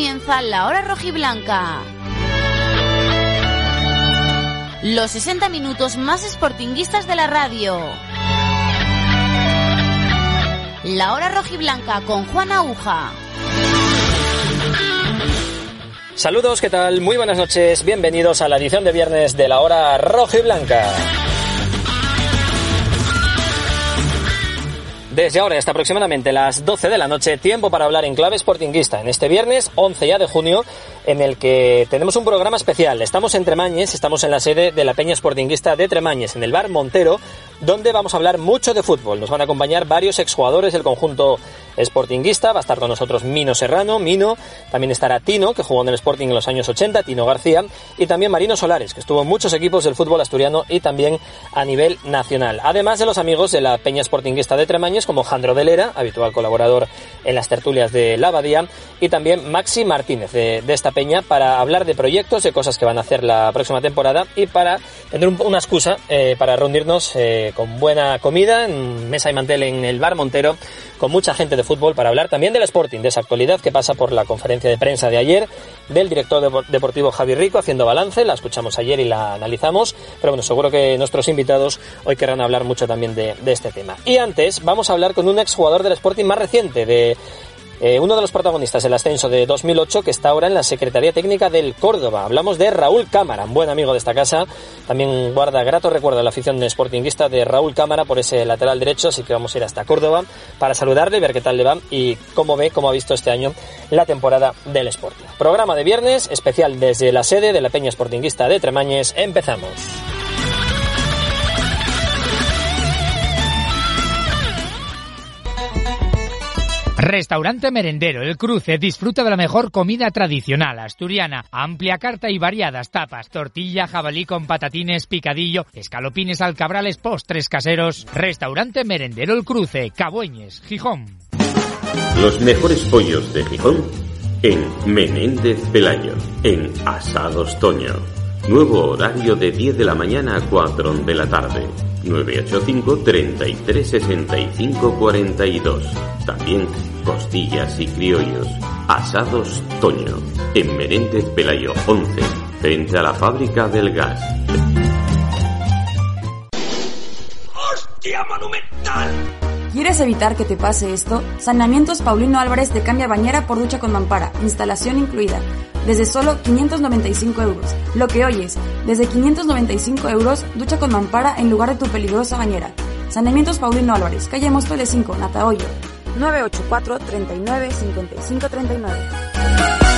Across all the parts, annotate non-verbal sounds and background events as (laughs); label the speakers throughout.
Speaker 1: comienza la hora rojiblanca. Los 60 minutos más sportinguistas de la radio. La hora rojiblanca con Juan Aguja.
Speaker 2: Saludos, ¿qué tal? Muy buenas noches, bienvenidos a la edición de viernes de la hora rojiblanca. Desde ahora hasta aproximadamente las 12 de la noche, tiempo para hablar en clave sportinguista en este viernes 11 ya de junio, en el que tenemos un programa especial. Estamos en Tremañes, estamos en la sede de la Peña Sportinguista de Tremañes, en el bar Montero, donde vamos a hablar mucho de fútbol. Nos van a acompañar varios exjugadores del conjunto Sportinguista, va a estar con nosotros Mino Serrano, Mino, también estará Tino, que jugó en el Sporting en los años 80, Tino García, y también Marino Solares, que estuvo en muchos equipos del fútbol asturiano y también a nivel nacional. Además de los amigos de la Peña Sportinguista de Tremañes, como Jandro Delera, habitual colaborador en las tertulias de La Abadía, y también Maxi Martínez de, esta peña para hablar de proyectos, de cosas que van a hacer la próxima temporada y para tener una excusa eh, para reunirnos eh, con buena comida, en mesa y mantel en el Bar Montero, con mucha gente de fútbol para hablar también del Sporting, de esa actualidad que pasa por la conferencia de prensa de ayer del director deportivo Javi Rico haciendo balance, la escuchamos ayer y la analizamos, pero bueno, seguro que nuestros invitados hoy querrán hablar mucho también de, de este tema. Y antes vamos a hablar con un exjugador del Sporting más reciente, de eh, uno de los protagonistas del ascenso de 2008 que está ahora en la Secretaría Técnica del Córdoba. Hablamos de Raúl Cámara, un buen amigo de esta casa. También guarda grato recuerdo la afición sportinguista de Raúl Cámara por ese lateral derecho, así que vamos a ir hasta Córdoba para saludarle, ver qué tal le va y cómo ve, cómo ha visto este año la temporada del Sporting. Programa de viernes, especial desde la sede de la Peña Sportinguista de Tremañes. Empezamos.
Speaker 3: Restaurante Merendero El Cruce disfruta de la mejor comida tradicional asturiana, amplia carta y variadas tapas, tortilla, jabalí con patatines, picadillo, escalopines, alcabrales, postres caseros. Restaurante Merendero El Cruce, Cabueñes, Gijón.
Speaker 4: Los mejores pollos de Gijón en Menéndez Pelayo, en Asados Toño. Nuevo horario de 10 de la mañana a 4 de la tarde. 985 33 65 42. También costillas y criollos. Asados Toño. En Menéndez Pelayo 11. Frente a la fábrica del gas.
Speaker 5: ¡Hostia monumental!
Speaker 6: ¿Quieres evitar que te pase esto? Saneamientos Paulino Álvarez te cambia bañera por ducha con mampara, instalación incluida, desde solo 595 euros. Lo que oyes, desde 595 euros, ducha con mampara en lugar de tu peligrosa bañera. Saneamientos Paulino Álvarez, calle Móstoles 5, Natahoyo, 984 39 55 39.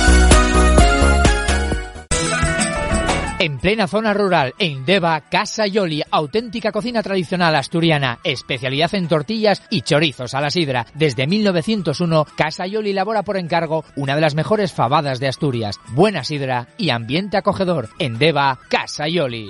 Speaker 3: En plena zona rural, en Deva, Casa Yoli, auténtica cocina tradicional asturiana, especialidad en tortillas y chorizos a la sidra. Desde 1901, Casa Yoli elabora por encargo una de las mejores fabadas de Asturias. Buena sidra y ambiente acogedor. En Deva, Casa Yoli.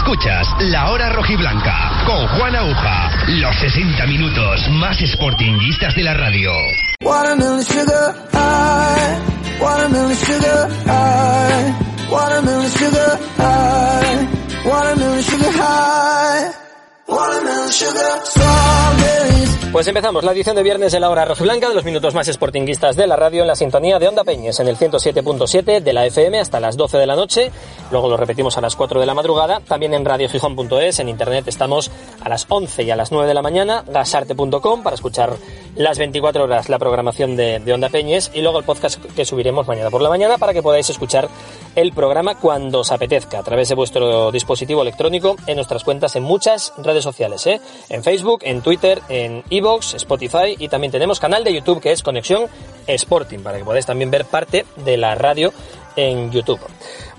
Speaker 7: Escuchas La Hora Rojiblanca con Juan Aguja. Los 60 minutos más sportinguistas de la radio.
Speaker 8: Watermelon sugar high, watermelon sugar high, watermelon sugar high, watermelon sugar high.
Speaker 2: Pues empezamos la edición de viernes de la hora rojiblanca de los minutos más sportinguistas de la radio en la sintonía de Onda Peñes en el 107.7 de la FM hasta las 12 de la noche. Luego lo repetimos a las 4 de la madrugada. También en radiogijón.es, en internet estamos a las 11 y a las 9 de la mañana. gasarte.com para escuchar las 24 horas la programación de, de Onda Peñes y luego el podcast que subiremos mañana por la mañana para que podáis escuchar el programa cuando os apetezca a través de vuestro dispositivo electrónico en nuestras cuentas en muchas redes sociales, ¿eh? en Facebook, en Twitter, en Evox, Spotify y también tenemos canal de YouTube que es Conexión Sporting para que podáis también ver parte de la radio en YouTube.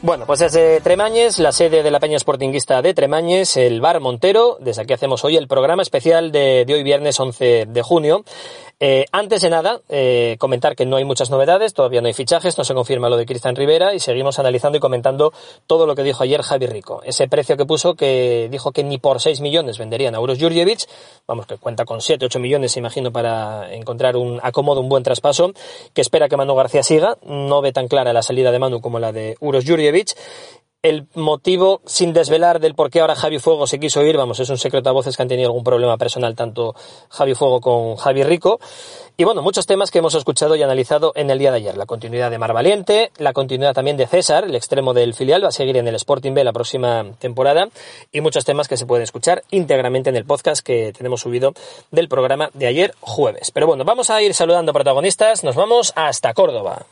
Speaker 2: Bueno, pues desde Tremañes, la sede de la Peña Sportinguista de Tremañes, el Bar Montero, desde aquí hacemos hoy el programa especial de, de hoy viernes 11 de junio. Eh, antes de nada, eh, comentar que no hay muchas novedades, todavía no hay fichajes, no se confirma lo de Cristian Rivera y seguimos analizando y comentando todo lo que dijo ayer Javi Rico. Ese precio que puso, que dijo que ni por 6 millones venderían a Euros Jurjevic, vamos, que cuenta con 7, 8 millones, imagino, para encontrar un acomodo, un buen traspaso, que espera que Manu García siga, no ve tan clara la salida de Manu como la de Uros Jurjevic, el motivo, sin desvelar del por qué ahora Javi Fuego se quiso ir, vamos, es un secreto a voces que han tenido algún problema personal tanto Javi Fuego con Javi Rico. Y bueno, muchos temas que hemos escuchado y analizado en el día de ayer. La continuidad de Mar Valiente, la continuidad también de César, el extremo del filial, va a seguir en el Sporting B la próxima temporada. Y muchos temas que se pueden escuchar íntegramente en el podcast que tenemos subido del programa de ayer jueves. Pero bueno, vamos a ir saludando protagonistas. Nos vamos hasta Córdoba.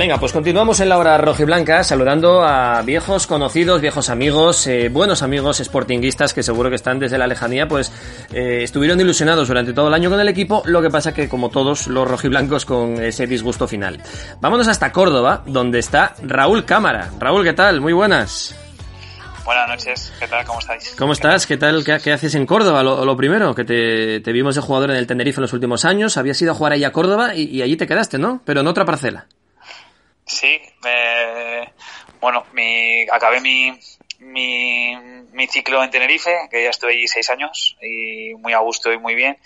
Speaker 2: Venga, pues continuamos en la hora rojiblanca saludando a viejos conocidos, viejos amigos, eh, buenos amigos sportinguistas que seguro que están desde la lejanía, pues eh, estuvieron ilusionados durante todo el año con el equipo, lo que pasa que como todos los rojiblancos con ese disgusto final. Vámonos hasta Córdoba, donde está Raúl Cámara. Raúl, ¿qué tal? Muy buenas.
Speaker 9: Buenas noches, ¿qué tal? ¿Cómo estáis?
Speaker 2: ¿Cómo estás? ¿Qué tal? ¿Qué, qué haces en Córdoba? Lo, lo primero, que te, te, vimos de jugador en el Tenerife en los últimos años, habías ido a jugar ahí a Córdoba y, y allí te quedaste, ¿no? Pero en otra parcela.
Speaker 9: Sí, eh, bueno, mi, acabé mi, mi, ciclo en Tenerife, que ya estuve allí seis años y muy a gusto y muy bien.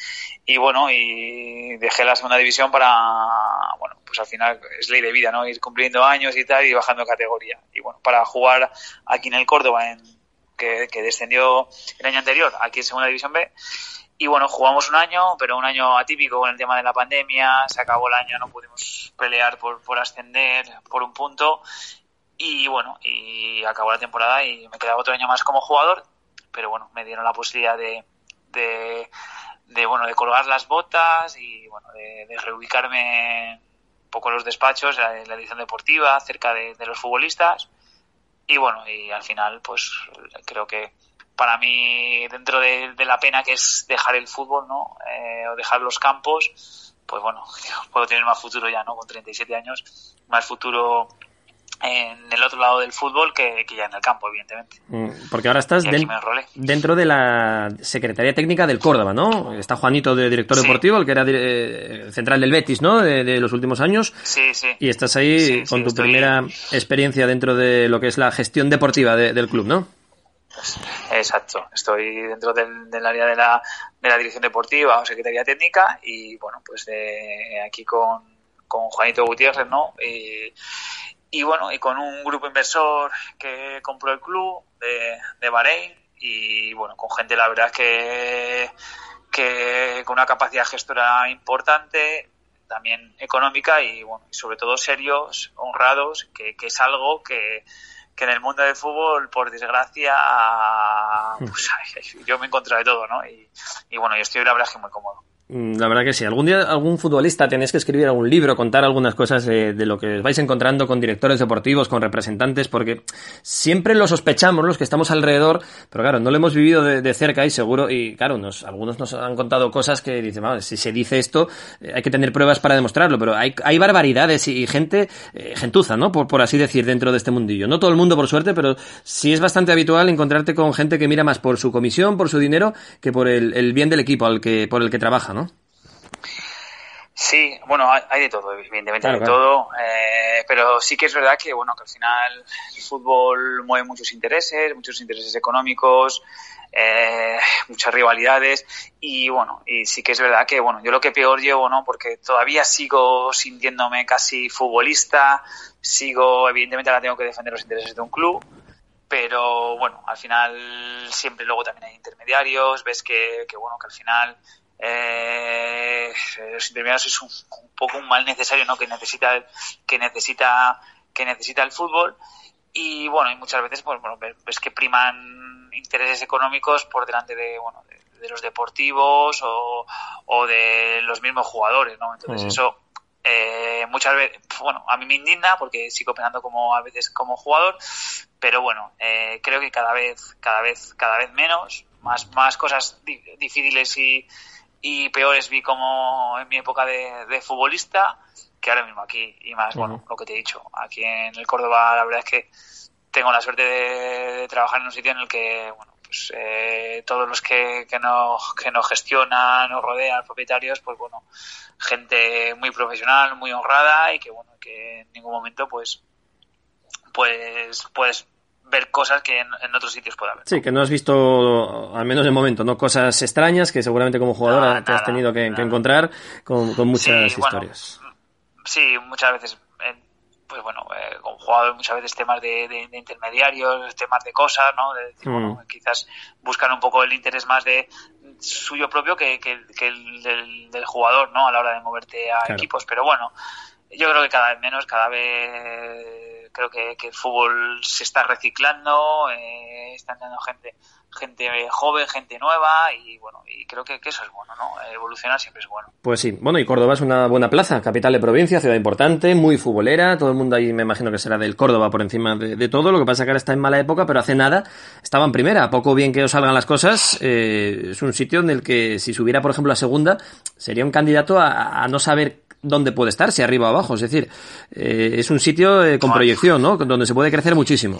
Speaker 9: Y bueno, y dejé la segunda división para, bueno, pues al final es ley de vida, ¿no? Ir cumpliendo años y tal y bajando categoría. Y bueno, para jugar aquí en el Córdoba, en, que descendió el año anterior, aquí en segunda división B, y bueno, jugamos un año, pero un año atípico con el tema de la pandemia, se acabó el año, no pudimos pelear por, por ascender por un punto y bueno, y acabó la temporada y me quedaba otro año más como jugador, pero bueno, me dieron la posibilidad de, de, bueno, de colgar las botas y bueno, de, reubicarme un poco en los despachos, en la edición deportiva, cerca de los futbolistas y bueno, y al final pues creo que para mí, dentro de, de, la pena que es dejar el fútbol, ¿no? Eh, o dejar los campos, pues bueno, (laughs) puedo tener más futuro ya, ¿no? Con 37 años, más futuro en el otro lado del fútbol que, que ya en el campo, evidentemente.
Speaker 2: Porque ahora estás de, dentro de la Secretaría Técnica del Córdoba, ¿no? Está Juanito de director sí. deportivo, el que era eh, central del Betis, ¿no? De, de, los últimos años.
Speaker 9: Sí, sí.
Speaker 2: Y estás ahí sí, con tu estoy... primera experiencia dentro de lo que es la gestión deportiva de, del club, ¿no?
Speaker 9: Exacto, estoy dentro del, área de la, de la dirección deportiva o secretaría técnica y bueno, pues de aquí con, con Juanito Gutiérrez, ¿no? Y, y, bueno, y con un grupo inversor que compró el club de, de Bahrein y bueno, con gente la verdad que, que con una capacidad gestora importante, también económica y bueno, sobre todo serios, honrados, que, que es algo que que en el mundo del fútbol, por desgracia, (laughs) pues, yo me he encontrado de todo, ¿no? Y, y bueno, yo estoy la verdad que muy cómodo.
Speaker 2: La verdad que sí. Algún día algún futbolista tenéis que escribir algún libro, contar algunas cosas de, de, lo que os vais encontrando con directores deportivos, con representantes, porque siempre lo sospechamos los que estamos alrededor, pero claro, no lo hemos vivido de, cerca y seguro, y claro, nos, algunos nos han contado cosas que dicen, vale, si se dice esto, eh, hay que tener pruebas para demostrarlo, pero hay, hay barbaridades y, y gente, eh, gentuza, ¿no? Por, por así decir, dentro de este mundillo. No todo el mundo, por suerte, pero sí es bastante habitual encontrarte con gente que mira más por su comisión, por su dinero, que por el, el bien del equipo al que, por el que trabaja, ¿no?
Speaker 9: Sí, bueno, hay de todo, evidentemente claro, hay de todo, eh, pero sí que es verdad que, bueno, que al final el fútbol mueve muchos intereses, muchos intereses económicos, eh, muchas rivalidades y bueno, y sí que es verdad que, bueno, yo lo que peor llevo, ¿no? Porque todavía sigo sintiéndome casi futbolista, sigo, evidentemente ahora tengo que defender los intereses de un club, pero bueno, al final siempre luego también hay intermediarios, ves que, que bueno, que al final eh, los intermediarios es un, un, poco un mal necesario no que necesita que necesita que necesita el fútbol. Y bueno y muchas veces pues bueno ves que priman intereses económicos por delante de bueno de, de los deportivos o, o, de los mismos jugadores no entonces mm. eso eh, muchas veces bueno a mí me indigna porque sigo pensando como a veces como jugador pero bueno eh, creo que cada vez cada vez cada vez menos más más cosas difíciles y y peores vi como en mi época de, futbolista que ahora mismo aquí. Y más, bueno, lo que te he dicho, aquí en el Córdoba la verdad es que tengo la suerte de, trabajar en un sitio en el que, bueno, pues eh, todos los que, que, no, que nos gestionan, nos rodean, propietarios, pues bueno, gente muy profesional, muy honrada y que, bueno, que en ningún momento, pues, pues, puedes ver cosas que en, otros sitios pueda haber.
Speaker 2: Sí, que no has visto, al menos de momento, no cosas extrañas que seguramente como jugadora te has tenido que, encontrar con, muchas historias.
Speaker 9: sí, muchas veces pues bueno, eh, con jugadores muchas veces temas de, intermediarios, temas de cosas, ¿no? De decir, bueno, mm. quizás buscan un poco el interés más de suyo propio que, el del, jugador, ¿no? A la hora de moverte a equipos. Pero bueno, yo creo que cada vez menos, cada vez creo que, el fútbol se está reciclando, eh, dando gente gente joven, gente nueva y bueno, y creo que, eso es bueno, ¿no? Evolucionar siempre es bueno.
Speaker 2: Pues sí, bueno, y Córdoba es una buena plaza, capital de provincia, ciudad importante, muy futbolera, todo el mundo ahí me imagino que será del Córdoba por encima de, todo, lo que pasa es que ahora está en mala época, pero hace nada estaba en primera, poco bien que os salgan las cosas, eh, es un sitio en el que si subiera por ejemplo a segunda, sería un candidato a, no saber dónde puede estar, si arriba o abajo, es decir, eh, es un sitio eh, con proyección, ¿no? Donde se puede crecer muchísimo.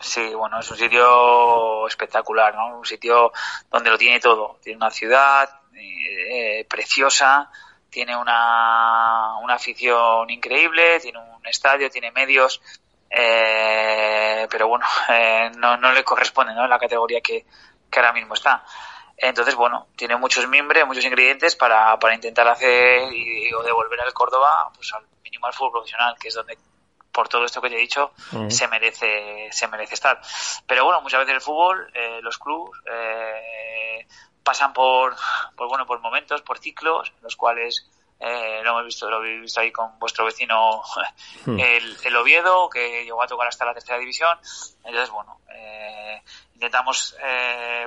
Speaker 9: Sí, bueno, es un sitio espectacular, ¿no? Un sitio donde lo tiene todo. Tiene una ciudad eh, preciosa, tiene una, una afición increíble, tiene un estadio, tiene medios, eh, pero bueno, (laughs) eh, no, no le corresponde, ¿no? En la categoría que, que ahora mismo está. Entonces, bueno, tiene muchos mimbres, muchos ingredientes para, para intentar hacer y, o devolver al Córdoba pues al mínimo al fútbol profesional, que es donde por todo esto que te he dicho, se merece se merece estar. Pero bueno, muchas veces el fútbol, eh, los clubes eh, pasan por, por bueno por momentos, por ciclos, los cuales eh, lo hemos visto, lo habéis visto ahí con vuestro vecino mm. el, el, Oviedo, que llegó a tocar hasta la tercera división. Entonces, bueno, intentamos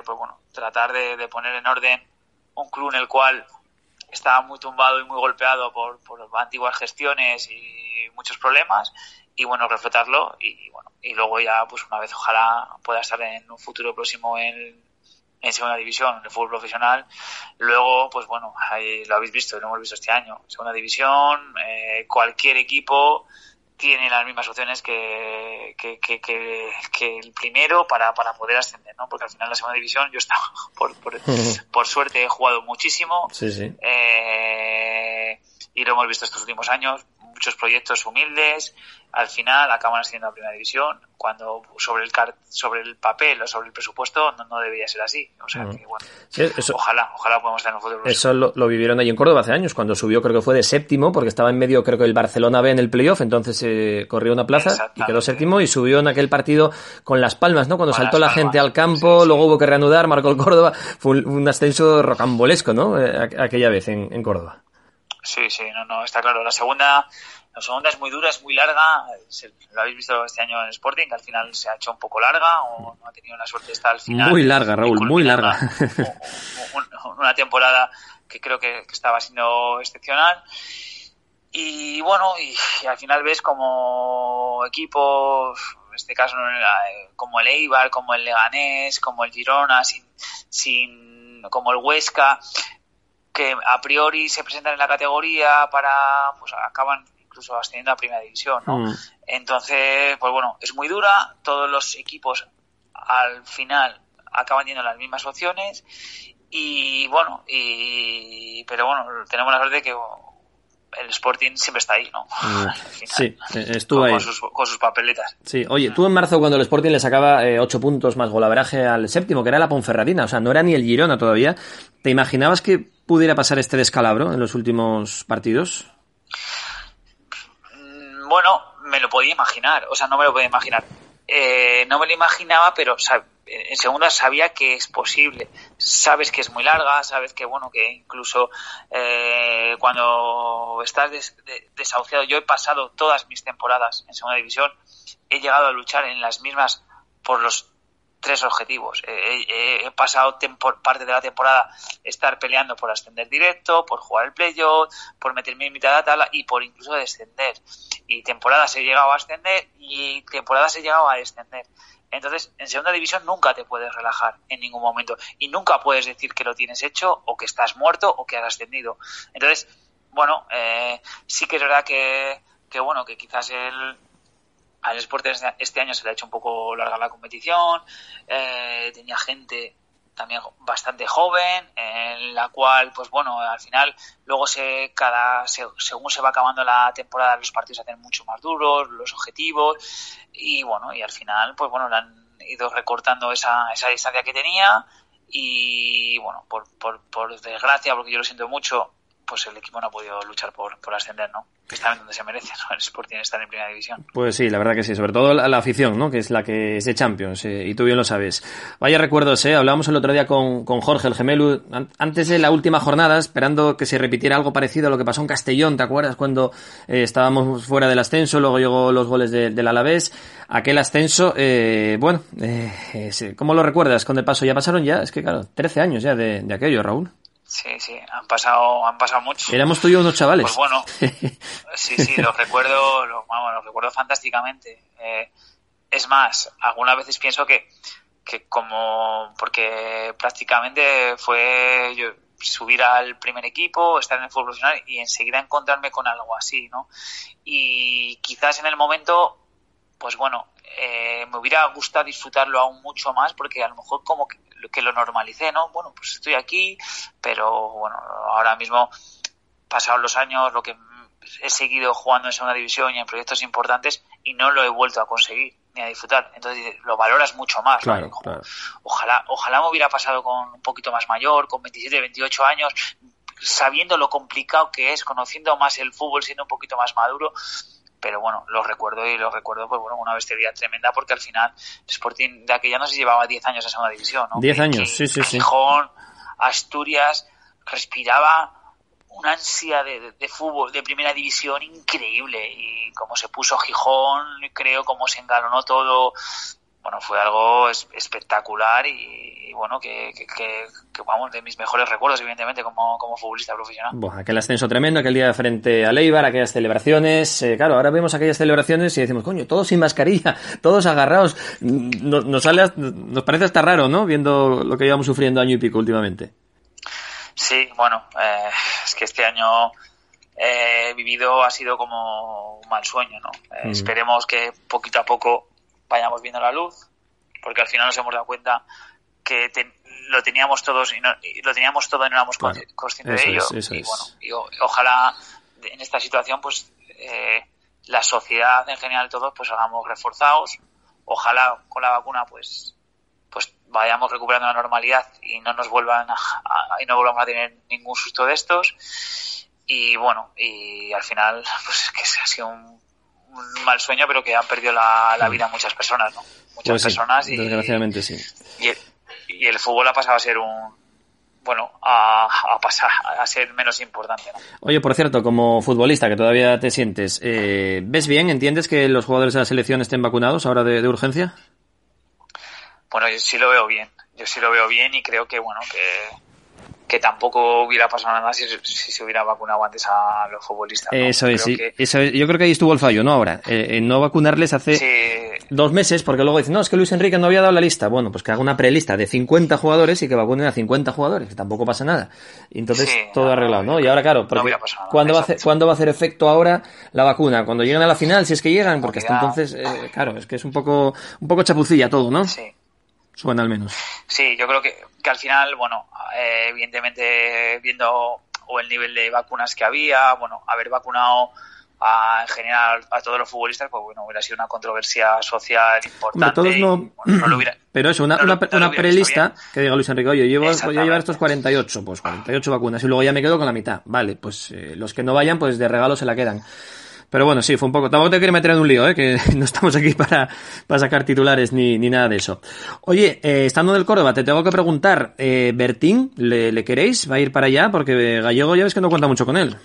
Speaker 9: pues bueno tratar de, de poner en orden un club en el cual estaba muy tumbado y muy golpeado por, por antiguas gestiones y muchos problemas y bueno refletarlo y bueno y luego ya pues una vez ojalá pueda estar en un futuro próximo en, en segunda división, en el fútbol profesional. Luego, pues bueno, ahí lo habéis visto, lo hemos visto este año. Segunda división, eh, cualquier equipo tiene las mismas opciones que, que, que, que, el primero para, para poder ascender, ¿no? Porque al final la segunda división yo estaba, (laughs) por, por, por suerte he jugado muchísimo.
Speaker 2: Sí, sí.
Speaker 9: Eh, y lo hemos visto estos últimos años, muchos proyectos humildes, al final acaban ascendiendo a primera división, cuando sobre el sobre el papel o sobre el presupuesto no, debería ser así. O sea, que, bueno, ojalá, ojalá podamos tener un futuro.
Speaker 2: Eso lo, vivieron ahí en Córdoba hace años, cuando subió creo que fue de séptimo, porque estaba en medio creo que el Barcelona B en el playoff, entonces eh, corrió una plaza y quedó séptimo y subió en aquel partido con las palmas, ¿no? Cuando saltó la gente al campo, luego hubo que reanudar, marcó el Córdoba, fue un, ascenso rocambolesco, ¿no? Eh, aquella vez en, en Córdoba.
Speaker 9: Sí, sí, no, no, está claro. La segunda la segunda es muy dura, es muy larga. lo habéis visto este año en Sporting, que al final se ha hecho un poco larga o no ha tenido la suerte estar al final.
Speaker 2: Muy larga, Raúl, muy larga.
Speaker 9: Una, temporada que creo que, estaba siendo excepcional. Y bueno, y, al final ves como equipos, en este caso como el Eibar, como el Leganés, como el Girona, sin, sin como el Huesca, que a priori se presentan en la categoría para, pues acaban incluso ascendiendo a primera división, ¿no? Mm. Entonces, pues bueno, es muy dura, todos los equipos al final acaban teniendo las mismas opciones y bueno, y pero bueno, tenemos la suerte de que el Sporting siempre está ahí, ¿no? (laughs)
Speaker 2: Mm. sí, estuvo ahí.
Speaker 9: Con sus, con sus, papeletas.
Speaker 2: Sí, oye, tú en marzo cuando el Sporting le sacaba eh, ocho puntos más golaveraje al séptimo, que era la Ponferradina, o sea, no era ni el Girona todavía, ¿te imaginabas que pudiera pasar este descalabro en los últimos partidos?
Speaker 9: Bueno, me lo podía imaginar, o sea, no me lo podía imaginar. Eh, no me lo imaginaba, pero en segunda sabía que es posible. Sabes que es muy larga, sabes que, bueno, que incluso eh, cuando estás desahuciado, yo he pasado todas mis temporadas en segunda división, he llegado a luchar en las mismas por los tres objetivos. he pasado parte de la temporada estar peleando por ascender directo, por jugar el playoff, por meterme en mitad de la tabla y por incluso descender. Y temporadas he llegado a ascender y temporadas he llegado a descender. Entonces, en segunda división nunca te puedes relajar en ningún momento y nunca puedes decir que lo tienes hecho o que estás muerto o que has ascendido. Entonces, bueno, eh, sí que es verdad que, que bueno, que quizás el, al Sport este año se le ha hecho un poco larga la competición, eh, tenía gente también bastante joven, en la cual, pues bueno, al final, luego se, cada, según se va acabando la temporada, los partidos se hacen mucho más duros, los objetivos, y bueno, y al final, pues bueno, le han ido recortando esa, esa distancia que tenía, y bueno, por, por, por desgracia, porque yo lo siento mucho, pues el equipo no ha podido luchar por, por ascender, ¿no? Que está en donde se merece, (laughs) ¿no? El Sporting está en primera división.
Speaker 2: Pues sí, la verdad que sí, sobre todo la, afición, ¿no? Que es la que es de Champions, eh, y tú bien lo sabes. Vaya recuerdos, ¿eh? Hablábamos el otro día con, con Jorge, el gemelo, antes de la última jornada, esperando que se repitiera algo parecido a lo que pasó en Castellón, ¿te acuerdas? Cuando eh, estábamos fuera del ascenso, luego llegó los goles del Alavés, aquel ascenso, eh, bueno, eh, ¿cómo lo recuerdas con el paso? Ya pasaron ya, es que claro, 13 años ya de, de aquello, Raúl.
Speaker 9: Sí, sí, han pasado, han pasado mucho.
Speaker 2: Éramos tú y yo unos chavales.
Speaker 9: Pues bueno, (laughs) sí, sí, los recuerdo, los, los recuerdo fantásticamente. Eh, es más, algunas veces pienso que, que como, porque prácticamente fue yo subir al primer equipo, estar en el fútbol profesional y enseguida encontrarme con algo así, ¿no? Y quizás en el momento, pues bueno, eh, me hubiera gustado disfrutarlo aún mucho más porque a lo mejor como que, que lo normalicé, ¿no? Bueno, pues estoy aquí, pero bueno, ahora mismo, pasados los años, lo que he seguido jugando en segunda división y en proyectos importantes y no lo he vuelto a conseguir ni a disfrutar. Entonces lo valoras mucho más.
Speaker 2: Claro, claro.
Speaker 9: Ojalá, ojalá me hubiera pasado con un poquito más mayor, con 27, 28 años, sabiendo lo complicado que es, conociendo más el fútbol, siendo un poquito más maduro pero bueno, lo recuerdo y lo recuerdo, pues bueno, una bestialidad tremenda porque al final Sporting de aquella no se llevaba 10 años en segunda división, ¿no?
Speaker 2: 10 años, sí, sí, sí.
Speaker 9: Gijón, Asturias, respiraba una ansia de, de, fútbol de primera división increíble y como se puso Gijón, creo, como se engalonó todo, bueno, fue algo espectacular y, bueno, que, vamos, de mis mejores recuerdos, evidentemente, como, como futbolista profesional.
Speaker 2: Bueno, aquel ascenso tremendo, aquel día frente a Leibar, aquellas celebraciones, eh, claro, ahora vemos aquellas celebraciones y decimos, coño, todos sin mascarilla, (laughs) todos agarrados, nos, nos, sale, nos parece hasta raro, ¿no? Viendo lo que llevamos sufriendo año y pico últimamente.
Speaker 9: Sí, bueno, eh, es que este año eh, vivido ha sido como un mal sueño, ¿no? Eh, mm. Esperemos que poquito a poco vayamos viendo la luz, porque al final nos hemos dado cuenta que lo teníamos todos y, lo teníamos todo y no éramos conscientes de ello. y bueno, y ojalá en esta situación, pues eh, la sociedad en general todos, pues hagamos reforzados. Ojalá con la vacuna, pues pues vayamos recuperando la normalidad y no nos vuelvan a, y no volvamos a tener ningún susto de estos y bueno y al final (laughs) pues que ha sido un un mal sueño, pero que han perdido la, la vida muchas personas, ¿no? Muchas
Speaker 2: pues
Speaker 9: personas.
Speaker 2: Y, desgraciadamente sí.
Speaker 9: Y el, y el, fútbol ha pasado a ser un. Bueno, a, a pasar a ser menos importante. ¿no?
Speaker 2: Oye, por cierto, como futbolista que todavía te sientes, eh, ¿ves bien? ¿Entiendes que los jugadores de la selección estén vacunados ahora de, de urgencia?
Speaker 9: Bueno, yo sí lo veo bien. Yo sí lo veo bien y creo que, bueno, que, que tampoco hubiera pasado nada si, si, se hubiera vacunado antes a los futbolistas. ¿no?
Speaker 2: Eso es, sí. Eso es, yo creo que ahí estuvo el fallo, ¿no? Ahora, eh, en no vacunarles hace
Speaker 9: sí.
Speaker 2: dos meses, porque luego dicen, no, es que Luis Enrique no había dado la lista. Bueno, pues que haga una prelista de 50 jugadores y que vacunen a 50 jugadores, que tampoco pasa nada. Entonces
Speaker 9: sí,
Speaker 2: todo
Speaker 9: no,
Speaker 2: arreglado, ¿no? Y ahora, claro, porque
Speaker 9: no
Speaker 2: ¿cuándo, va a hacer, ¿cuándo va a hacer efecto ahora la vacuna? Cuando lleguen a la final, si es que llegan, porque hasta entonces, eh, claro, es que es un poco, un poco chapucilla todo, ¿no?
Speaker 9: Sí.
Speaker 2: Suena al menos.
Speaker 9: Sí, yo creo que, que al final, bueno, eh, evidentemente viendo o el nivel de vacunas que había, bueno, haber vacunado a, en general a todos los futbolistas, pues bueno, hubiera sido una controversia social importante.
Speaker 2: Hombre, todos no,
Speaker 9: bueno, no lo hubiera, (clears throat)
Speaker 2: pero eso, una,
Speaker 9: no,
Speaker 2: una, una prelista que diga Luis Enrique, oye, llevo, voy a llevar estos 48, pues 48 vacunas y luego ya me quedo con la mitad. Vale, pues eh, los que no vayan, pues de regalo se la quedan. Pero bueno, sí, fue un poco. Tampoco te quiero meter en un lío, ¿eh? que (laughs) no estamos aquí para, para sacar titulares ni, ni nada de eso. Oye, eh, estando del Córdoba, te tengo que preguntar, eh, Bertín, ¿le, ¿le queréis? ¿Va a ir para allá? Porque Gallego ya ves que no cuenta mucho con él.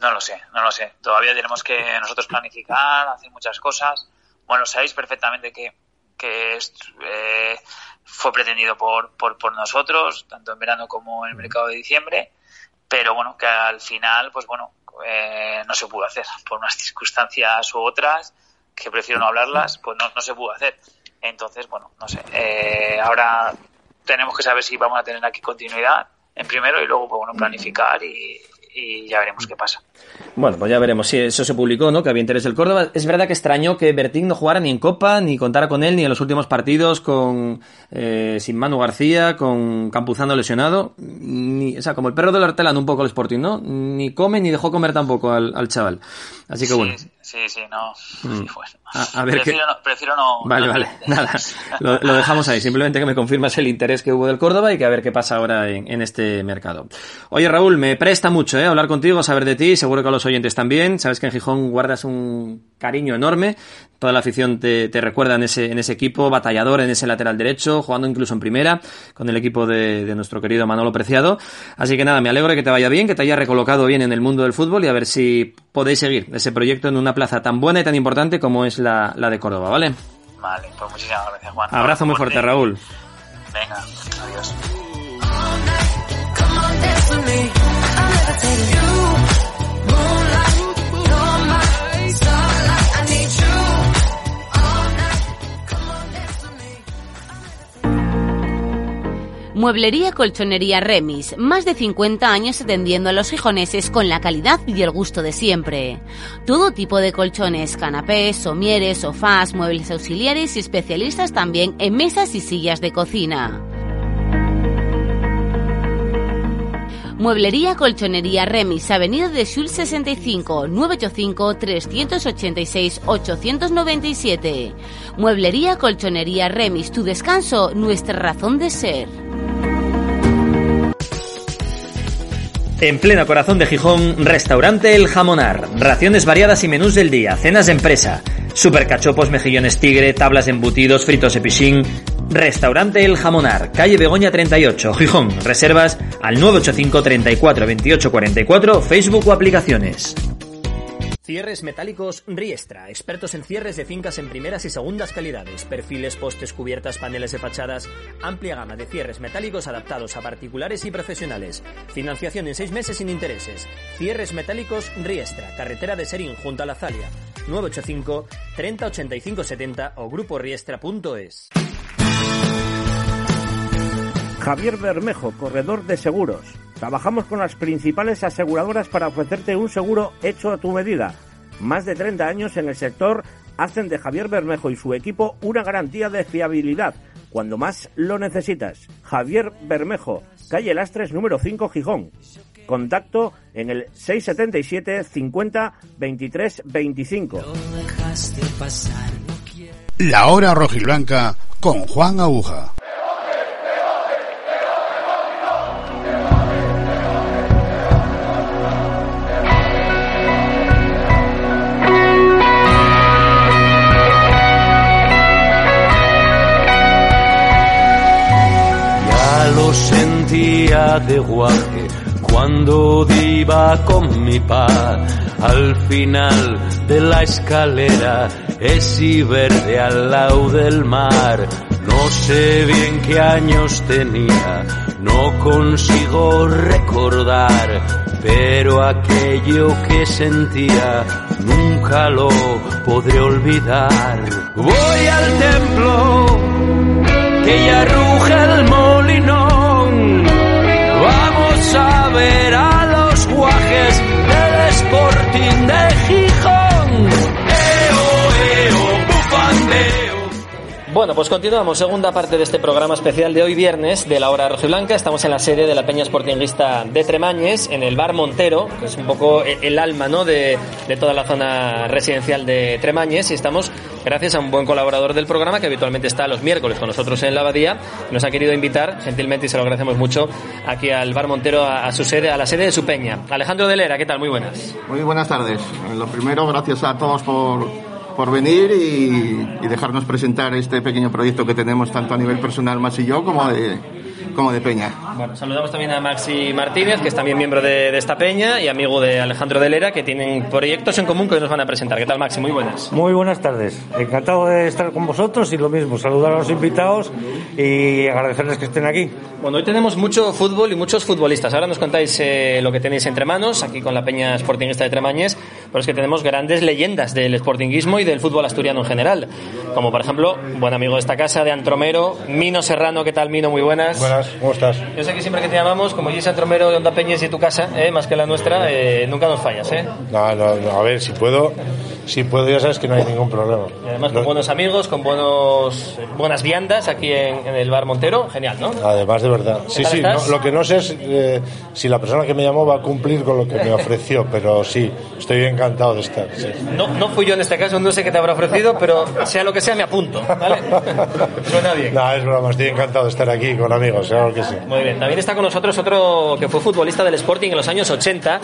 Speaker 9: No lo sé, no lo sé. Todavía tenemos que nosotros planificar, hacer muchas cosas. Bueno, sabéis perfectamente que, que eh, fue pretendido por, por, por nosotros, tanto en verano como en el mercado de diciembre, pero bueno, que al final, pues bueno, eh, no se pudo hacer por unas circunstancias u otras que prefiero no hablarlas, pues no, no se pudo hacer. Entonces, bueno, no sé. Eh, ahora tenemos que saber si vamos a tener aquí continuidad en primero y luego, pues, bueno, planificar y, y ya veremos qué pasa.
Speaker 2: Bueno, pues ya veremos si eso se publicó, ¿no? Que había interés del Córdoba. Es verdad que extrañó que Bertín no jugara ni en Copa, ni contara con él, ni en los últimos partidos con eh, sin Manu García, con Campuzano lesionado. Ni, o sea, como el perro del hortelano un poco el Sporting, ¿no? Ni come ni dejó comer tampoco al, al chaval. Así que
Speaker 9: sí,
Speaker 2: bueno.
Speaker 9: Sí, sí, no.
Speaker 2: Mm. (laughs)
Speaker 9: Bueno,
Speaker 2: A, a ver
Speaker 9: prefiero, no, prefiero no.
Speaker 2: Vale,
Speaker 9: no-
Speaker 2: vale, (laughs) nada. Lo, lo dejamos ahí. Simplemente que me confirmas el interés que hubo del Córdoba y que a ver qué pasa ahora en, en este mercado. Oye, Raúl, me presta mucho ¿eh? hablar contigo, saber de ti, seguro que a los oyentes también. Sabes que en Gijón guardas un cariño enorme. Toda la afición te, te recuerda en ese, en ese equipo, batallador en ese lateral derecho, jugando incluso en primera con el equipo de, de nuestro querido Manolo Preciado. Así que nada, me alegro de que te vaya bien, que te haya recolocado bien en el mundo del fútbol y a ver si podéis seguir ese proyecto en una plaza tan buena y tan importante como es la, la de Córdoba, ¿vale?
Speaker 9: Vale, pues muchísimas gracias, Juan.
Speaker 2: Abrazo muy fuerte, Raúl.
Speaker 9: Venga, adiós.
Speaker 1: Mueblería Colchonería Remis, más de 50 años atendiendo a los gijoneses con la calidad y el gusto de siempre. Todo tipo de colchones, canapés, somieres, sofás, muebles auxiliares y especialistas también en mesas y sillas de cocina. Mueblería Colchonería Remis, Avenida de Sul 65, 985-386-897. Mueblería Colchonería Remis, tu descanso, nuestra razón de ser.
Speaker 2: En pleno corazón de Gijón, restaurante El Jamonar. Raciones variadas y menús del día, cenas de empresa, supercachopos, mejillones tigre, tablas embutidos, fritos epichín. Restaurante El Jamonar, calle Begoña 38, Gijón. Reservas al 985 34 28 44, Facebook o aplicaciones. Cierres metálicos Riestra, expertos en cierres de fincas en primeras y segundas calidades, perfiles, postes, cubiertas, paneles de fachadas, amplia gama de cierres metálicos adaptados a particulares y profesionales, financiación en seis meses sin intereses, cierres metálicos Riestra, carretera de Serín junto a la Zalia, 985 30 85 70 o gruporiestra.es.
Speaker 10: Javier Bermejo, corredor de seguros. Trabajamos con las principales aseguradoras para ofrecerte un seguro hecho a tu medida. Más de 30 años en el sector hacen de Javier Bermejo y su equipo una garantía de fiabilidad cuando más lo necesitas. Javier Bermejo, calle Lastres número 5 Gijón. Contacto en el 677 50 23 25.
Speaker 11: La hora rojiblanca con Juan Aguja.
Speaker 12: Sentía de guaje cuando iba con mi pa al final de la escalera ese verde al lado del mar no sé bien qué años tenía no consigo recordar pero aquello que sentía nunca lo podré olvidar voy al templo que ya ruge el molinón. A ver a los guajes del Sporting de
Speaker 2: Bueno, pues continuamos, segunda parte de este programa especial de hoy viernes de la hora rojiblanca. Estamos en la sede de la Peña Sportinguista de Tremañes, en el bar Montero, que es un poco e- el alma ¿no? de, de toda la zona residencial de Tremañes. Y estamos gracias a un buen colaborador del programa que habitualmente está los miércoles con nosotros en la abadía. Nos ha querido invitar gentilmente y se lo agradecemos mucho aquí al bar Montero, a, a su sede, a la sede de su peña. Alejandro Delera, ¿qué tal? Muy buenas.
Speaker 13: Muy buenas tardes. Lo primero, gracias a todos por, por venir y, dejarnos presentar este pequeño proyecto que tenemos tanto a nivel personal, más y yo, como de, como de Peña.
Speaker 2: Bueno, saludamos también a Maxi Martínez, que es también miembro de, de esta peña, y amigo de Alejandro Delera, que tienen proyectos en común que hoy nos van a presentar. ¿Qué tal, Maxi? Muy buenas.
Speaker 14: Muy buenas tardes. Encantado de estar con vosotros y lo mismo, saludar a los invitados y agradecerles que estén aquí.
Speaker 2: Bueno, hoy tenemos mucho fútbol y muchos futbolistas. Ahora nos contáis eh, lo que tenéis entre manos, aquí con la peña sportingista de Tremañes. pero es que tenemos grandes leyendas del sportinguismo y del fútbol asturiano en general. Como por ejemplo, buen amigo de esta casa, de Antromero, Mino Serrano. ¿Qué tal, Mino? Muy buenas.
Speaker 15: Buenas, ¿cómo estás?
Speaker 2: Yo sé que siempre que te llamamos, como Gis Antromero de Onda Peñes y tu casa, eh, más que la nuestra, eh, nunca nos fallas, ¿eh?
Speaker 15: No, no, no, a ver, si puedo, si puedo, ya sabes que no hay ningún problema.
Speaker 2: Y además con buenos amigos, con buenos buenas viandas aquí en, en el bar Montero, genial, ¿no?
Speaker 15: Además, de verdad. Sí, sí, no, lo que no sé es eh, si la persona que me llamó va a cumplir con lo que me ofreció, pero sí, estoy encantado de estar. sí.
Speaker 2: No, no fui yo en este caso, no sé qué te habrá ofrecido, pero sea lo que sea, me apunto, ¿vale? (laughs) Suena bien.
Speaker 15: No, es broma, estoy encantado de estar aquí con amigos, claro que sí.
Speaker 2: Muy bien, también está con nosotros otro que fue futbolista del Sporting en los años 80,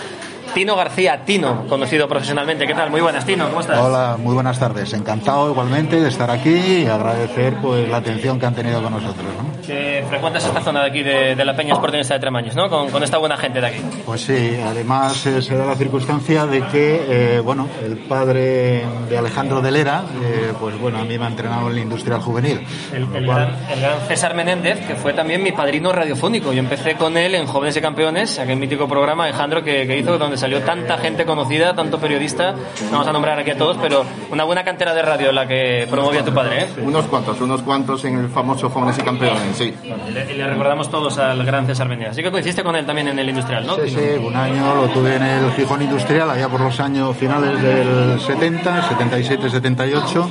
Speaker 2: Tino García, Tino, conocido profesionalmente. ¿Qué tal? Muy buenas, Tino, ¿cómo estás?
Speaker 16: Hola, muy buenas tardes. Encantado igualmente de estar aquí y agradecer pues la atención que han tenido con nosotros. ¿no?
Speaker 2: Que frecuentas esta zona de aquí de, de la Peña Sportingista de Tremaños, ¿no? Con, con esta buena gente de aquí.
Speaker 16: Pues sí, además eh, se da la circunstancia de que, eh, bueno, el padre de Alejandro de Lera, eh, pues bueno, a mí me ha entrenado en el Industrial Juvenil.
Speaker 2: El,
Speaker 16: cual-
Speaker 2: gran, el gran César Menéndez, que fue también mi padrino radiofónico. Yo empecé con él en Jóvenes y Campeones, aquel mítico programa, Alejandro, que, que hizo, donde salió tanta gente conocida, tanto periodista. No vamos a nombrar aquí a todos, pero una buena cantera de radio la que promovía tu padre, ¿eh?
Speaker 13: Unos cuantos, unos cuantos en el famoso Jóvenes y Campeones, sí.
Speaker 2: Y le, y le recordamos todos al gran César Menéndez. Así que coincidiste con él también en el Industrial, ¿no?
Speaker 16: Sí, sí, un año lo tuve en el Gijón Industrial, allá por los años finales del 70, 77, 78.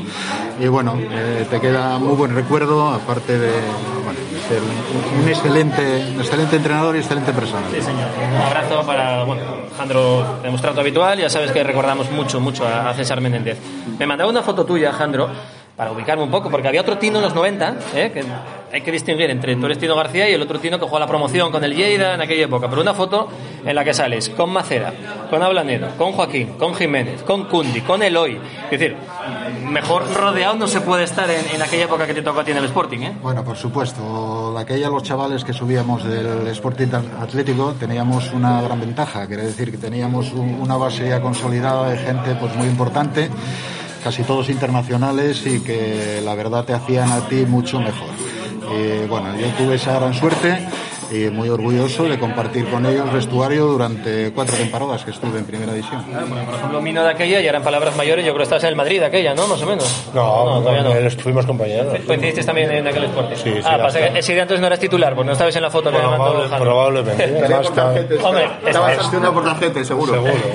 Speaker 16: Y bueno, eh, te queda muy buen recuerdo, aparte de ser un, un excelente, un excelente entrenador y excelente persona.
Speaker 2: Sí, señor. Un abrazo para, bueno, Alejandro, tenemos trato habitual, ya sabes que recordamos mucho, mucho a, a César Menéndez. Me mandaba una foto tuya, Alejandro, para ubicarme un poco, porque había otro Tino en los 90, ¿eh? que hay que distinguir entre tú Tino García y el otro Tino que jugó la promoción con el Lleida en aquella época, pero una foto en la que sales con Macera, con Ablanedo, con Joaquín, con Jiménez, con Cundi, con Eloy, es decir, mejor rodeado no se puede estar en, en aquella época que te tocó a ti en el Sporting, ¿eh?
Speaker 16: Bueno, por supuesto, aquella los chavales que subíamos del Sporting Atlético teníamos una gran ventaja, quiere decir que teníamos un- una base ya consolidada de gente pues muy importante, casi todos internacionales y que la verdad te hacían a ti mucho mejor. Y bueno, yo tuve esa gran suerte y muy orgulloso de compartir con ellos vestuario durante cuatro temporadas que estuve en primera división.
Speaker 2: Por ejemplo, Mino de aquella, y ahora en palabras mayores, yo creo que estás en el Madrid de aquella, ¿no? Más o menos.
Speaker 15: No,
Speaker 2: todavía no.
Speaker 15: él fuimos compañeros.
Speaker 2: Coincidiste también en aquel Sporting.
Speaker 15: Sí, sí,
Speaker 2: ah, pasa que ese día entonces no eras titular, pues no estabas en la foto
Speaker 15: Probable- probablemente. Además,
Speaker 2: Hombre,
Speaker 13: Estaba
Speaker 2: es-
Speaker 13: sancionado por la gente, seguro.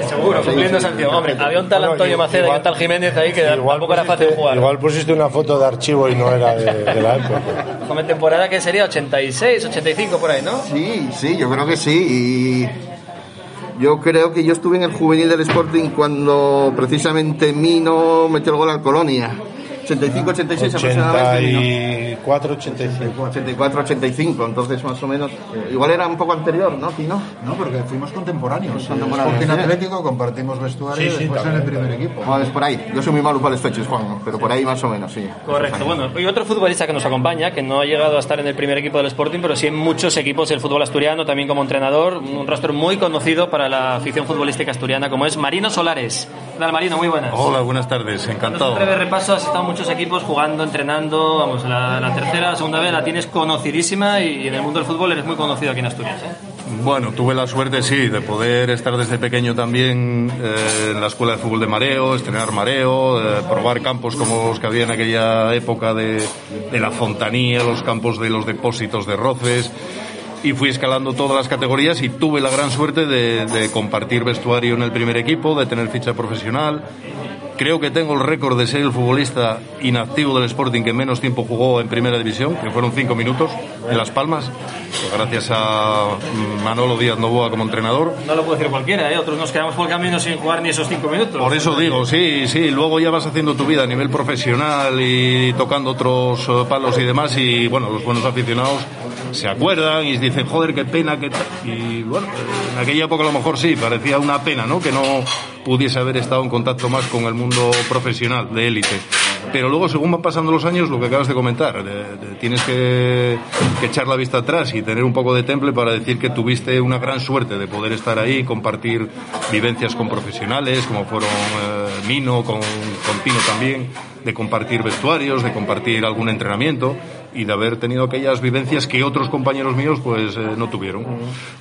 Speaker 2: seguro, (laughs) cumpliendo sanción. Hombre, había un tal
Speaker 15: Bueno,
Speaker 2: Antonio Maceda y un tal Jiménez ahí que tampoco era fácil jugar.
Speaker 15: Igual pusiste una foto de archivo y no era de, de la época. (laughs)
Speaker 2: Joven temporada que sería 86, 85 por ahí, ¿no?
Speaker 13: Sí, sí, yo creo que sí. Y yo creo que yo estuve en el juvenil del Sporting cuando precisamente Mino metió el gol al Colonia. 85, 86 aproximadamente. Mino.
Speaker 15: 84, 85.
Speaker 13: 84, 85, entonces más o menos. eh, Igual era un poco anterior, ¿no, Tino?
Speaker 16: No, porque fuimos contemporáneos.
Speaker 13: Contemporáneos,
Speaker 16: Sporting
Speaker 13: ¿eh?
Speaker 16: Atlético compartimos vestuario y después en el primer equipo.
Speaker 13: No, es por ahí. Yo soy muy malo para los fechos, Juan, pero por ahí más o menos, sí.
Speaker 2: Correcto, bueno, y otro futbolista que nos acompaña, que no ha llegado a estar en el primer equipo del Sporting, pero sí en muchos equipos del fútbol asturiano, también como entrenador, un rostro muy conocido para la afición futbolística asturiana, como es Marino Solares. ¿Qué tal, Marino? Muy buenas.
Speaker 17: Hola, buenas tardes,
Speaker 2: Un
Speaker 17: encantado.
Speaker 2: breve repaso, has estado en muchos equipos jugando, entrenando, vamos, la, la tercera, la segunda vez la tienes conocidísima y en el mundo del fútbol eres muy conocido aquí en Asturias. ¿eh?
Speaker 17: Bueno, tuve la suerte, sí, de poder estar desde pequeño también eh, en la escuela de fútbol de mareo, estrenar mareo, eh, probar campos como los que había en aquella época de, de la fontanía, los campos de los depósitos de roces. Y fui escalando todas las categorías y tuve la gran suerte de, de compartir vestuario en el primer equipo, de tener ficha profesional. Creo que tengo el récord de ser el futbolista inactivo del Sporting que menos tiempo jugó en primera división, que fueron cinco minutos en Las Palmas, gracias a Manolo Díaz Novoa como entrenador.
Speaker 2: No lo puede decir cualquiera, ¿eh? otros nos quedamos por el camino sin jugar ni esos cinco minutos.
Speaker 17: Por eso digo, sí, sí, luego ya vas haciendo tu vida a nivel profesional y tocando otros eh, palos y demás y bueno, los buenos aficionados se acuerdan y dicen, joder, qué pena, que Y bueno, en aquella época a lo mejor sí, parecía una pena, ¿no? Que no pudiese haber estado en contacto más con el mundo profesional, de élite. Pero luego, según van pasando los años, lo que acabas de comentar, tienes que, echar la vista atrás y tener un poco de temple para decir que tuviste una gran suerte de poder estar ahí compartir vivencias con profesionales, como fueron eh, Mino, con, con también, de compartir vestuarios, de compartir algún entrenamiento. Y de haber tenido aquellas vivencias que otros compañeros míos pues eh, no tuvieron.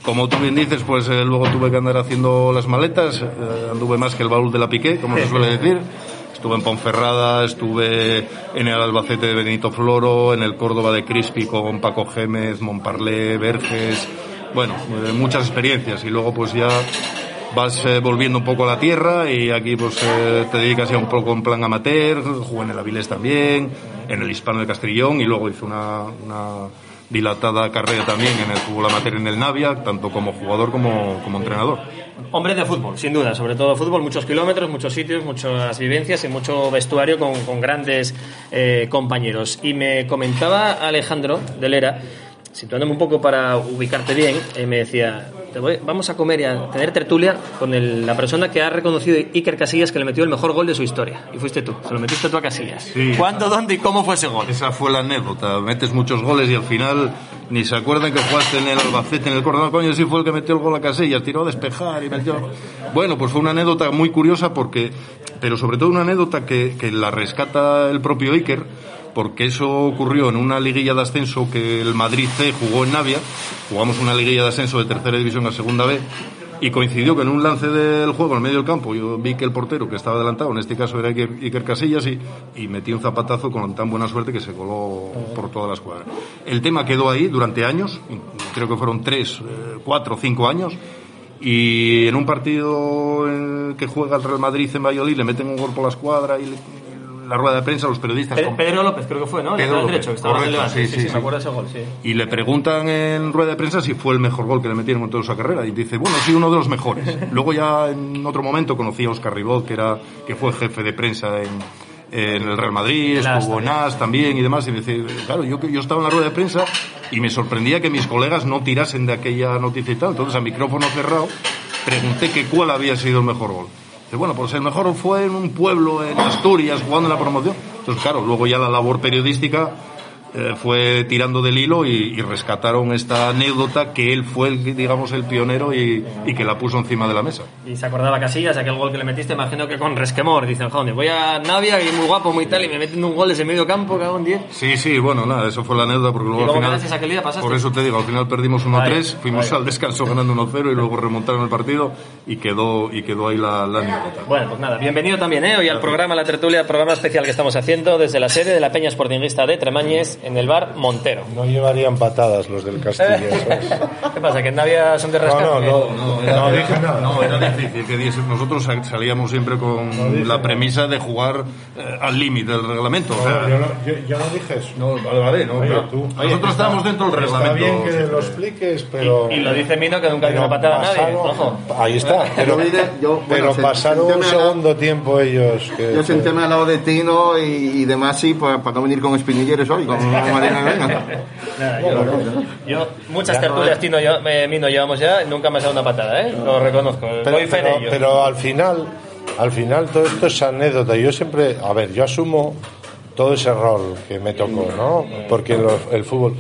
Speaker 17: Como tú bien dices, pues eh, luego tuve que andar haciendo las maletas, eh, anduve más que el baúl de la piqué, como se suele decir. Estuve en Ponferrada, estuve en el Albacete de Benito Floro, en el Córdoba de Crispi con Paco Gémez, Montparlé, Verges, bueno, eh, muchas experiencias y luego pues ya vas eh, volviendo un poco a la tierra y aquí pues eh, te dedicas ya un poco en plan amateur, jugué en el Avilés también, en el Hispano de Castrillón y luego hice una, dilatada carrera también en el fútbol amateur en el Navia, tanto como jugador como, como entrenador.
Speaker 2: Hombre de fútbol, sin duda, sobre todo fútbol, muchos kilómetros, muchos sitios, muchas vivencias y mucho vestuario con, con grandes eh, compañeros. Y me comentaba Alejandro de Lera, situándome un poco para ubicarte bien, eh, me decía, te voy- vamos a comer y a tener tertulia con el- la persona que ha reconocido Iker Casillas que le metió el mejor gol de su historia. Y fuiste tú, se lo metiste tú a Casillas.
Speaker 17: Sí.
Speaker 2: ¿Cuándo, dónde y cómo fue ese gol?
Speaker 17: Esa fue la anécdota. Metes muchos goles y al final ni se acuerdan que jugaste en el Albacete, en el Córdoba. Coño, sí fue el que metió el gol a Casillas, tiró a despejar y metió. Bueno, pues fue una anécdota muy curiosa porque, pero sobre todo una anécdota que, que la rescata el propio Iker, porque eso ocurrió en una liguilla de ascenso que el Madrid C jugó en Navia. Jugamos una liguilla de ascenso de tercera división a segunda B. Y coincidió que en un lance del juego en medio del campo yo vi que el portero que estaba adelantado, en este caso era Iker, Iker Casillas, y, y metí un zapatazo con tan buena suerte que se coló por toda la escuadra. El tema quedó ahí durante años, creo que fueron tres, eh, cuatro, cinco años, y en un partido que juega el Real Madrid en Valladolid le meten un gol por la escuadra y le- la rueda de prensa, los periodistas...
Speaker 2: Pe-
Speaker 17: con-
Speaker 2: Pedro López creo que fue, ¿no?
Speaker 17: Pedro López,
Speaker 2: derecho, que estaba
Speaker 17: correcto, sí,
Speaker 2: Sí,
Speaker 17: sí,
Speaker 2: sí, me acuerdo de ese gol, sí.
Speaker 17: y le preguntan en rueda de prensa si fue el mejor gol que le metieron en toda su carrera y dice, bueno, sí, uno de los mejores. (laughs) Luego ya en otro momento conocí a Oscar Ribot, que era que fue jefe de prensa en, en el Real Madrid, estuvo en AS también y demás y dice, claro, yo, yo estaba en la rueda de prensa y me sorprendía que mis colegas no tirasen de aquella noticia y tal. Entonces a micrófono cerrado pregunté que cuál había sido el mejor gol. Bueno, pues el mejor fue en un pueblo en Asturias jugando en la promoción. Entonces, claro, luego ya la labor periodística eh, fue tirando del hilo y, y rescataron esta anécdota que él fue, el, digamos, el pionero y, y que la puso encima de la mesa.
Speaker 2: Y se acordaba Casillas, aquel gol que le metiste, imagino que con resquemor. Dicen, joder, voy a Navia, que es muy guapo, muy tal, y me meten un gol desde medio campo, cago en 10.
Speaker 17: Sí, sí, bueno, nada, eso fue la anécdota porque luego,
Speaker 2: ¿Y luego
Speaker 17: al final...
Speaker 2: aquel día, pasaste?
Speaker 17: Por eso te digo, al final perdimos 1-3,
Speaker 2: Vaya,
Speaker 17: fuimos
Speaker 2: vaya.
Speaker 17: al descanso ganando 1-0 y luego remontaron el partido y quedó, y quedó ahí la, la anécdota.
Speaker 2: Bueno, pues nada, bienvenido también ¿eh? hoy al programa La Tertulia, programa especial que estamos haciendo desde la sede de la Peña Sportinguista de Tremañes en el bar Montero.
Speaker 15: No llevarían patadas los del Castillo. (laughs) ¿sabes?
Speaker 2: ¿Qué pasa? ¿Que en Navia son de
Speaker 15: No,
Speaker 2: rescate?
Speaker 15: no, no, no dije nada.
Speaker 17: No, era difícil que diese. Nosotros sal- salíamos siempre con la premisa de jugar eh, al límite del reglamento. o sea,
Speaker 15: yo, no, yo, yo no dije eso.
Speaker 17: No, vale, vale, no,
Speaker 15: Oye,
Speaker 17: pero
Speaker 15: tú-
Speaker 17: nosotros estábamos dentro del
Speaker 15: Está
Speaker 17: reglamento.
Speaker 15: bien que
Speaker 17: sí.
Speaker 15: lo expliques, pero...
Speaker 2: Y, y lo dice Mino que nunca dio
Speaker 15: pero
Speaker 2: una patada a nadie. Ojo.
Speaker 15: Ahí está. Pero,
Speaker 13: Yo
Speaker 15: pero
Speaker 13: bueno, se-
Speaker 15: pasaron un segundo tiempo ellos. Que,
Speaker 13: Yo sentéme al lado de Tino y, y de Masi para, para no venir con espinilleres hoy, con Marina Elena.
Speaker 2: Nada, yo, yo muchas tertulias Tino, yo, eh, Mino llevamos ya, nunca me ha dado una patada, ¿eh? Lo reconozco.
Speaker 15: pero,
Speaker 2: ello.
Speaker 15: al final, al final todo esto es anécdota. Yo siempre, a ver, yo asumo todo ese rol que me tocó, ¿no? Porque lo- el fútbol.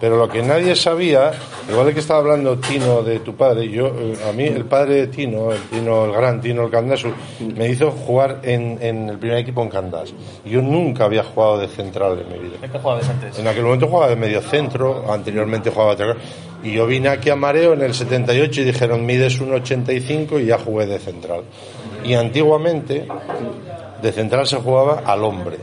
Speaker 15: Pero lo que nadie sabía, igual de que estaba hablando Tino de tu padre, yo eh, a mí el padre de Tino, el Tino, el gran Tino, el Candasu, me hizo jugar en, en el primer equipo en Candás. Yo nunca había jugado de central en mi vida.
Speaker 2: ¿De qué jugabas antes?
Speaker 15: En aquel momento jugaba de medio centro, anteriormente jugaba de. Y yo vine aquí a Mareo en el 78 y dijeron, mides 1,85 y ya jugué de central. Y antiguamente, de central se jugaba al hombre.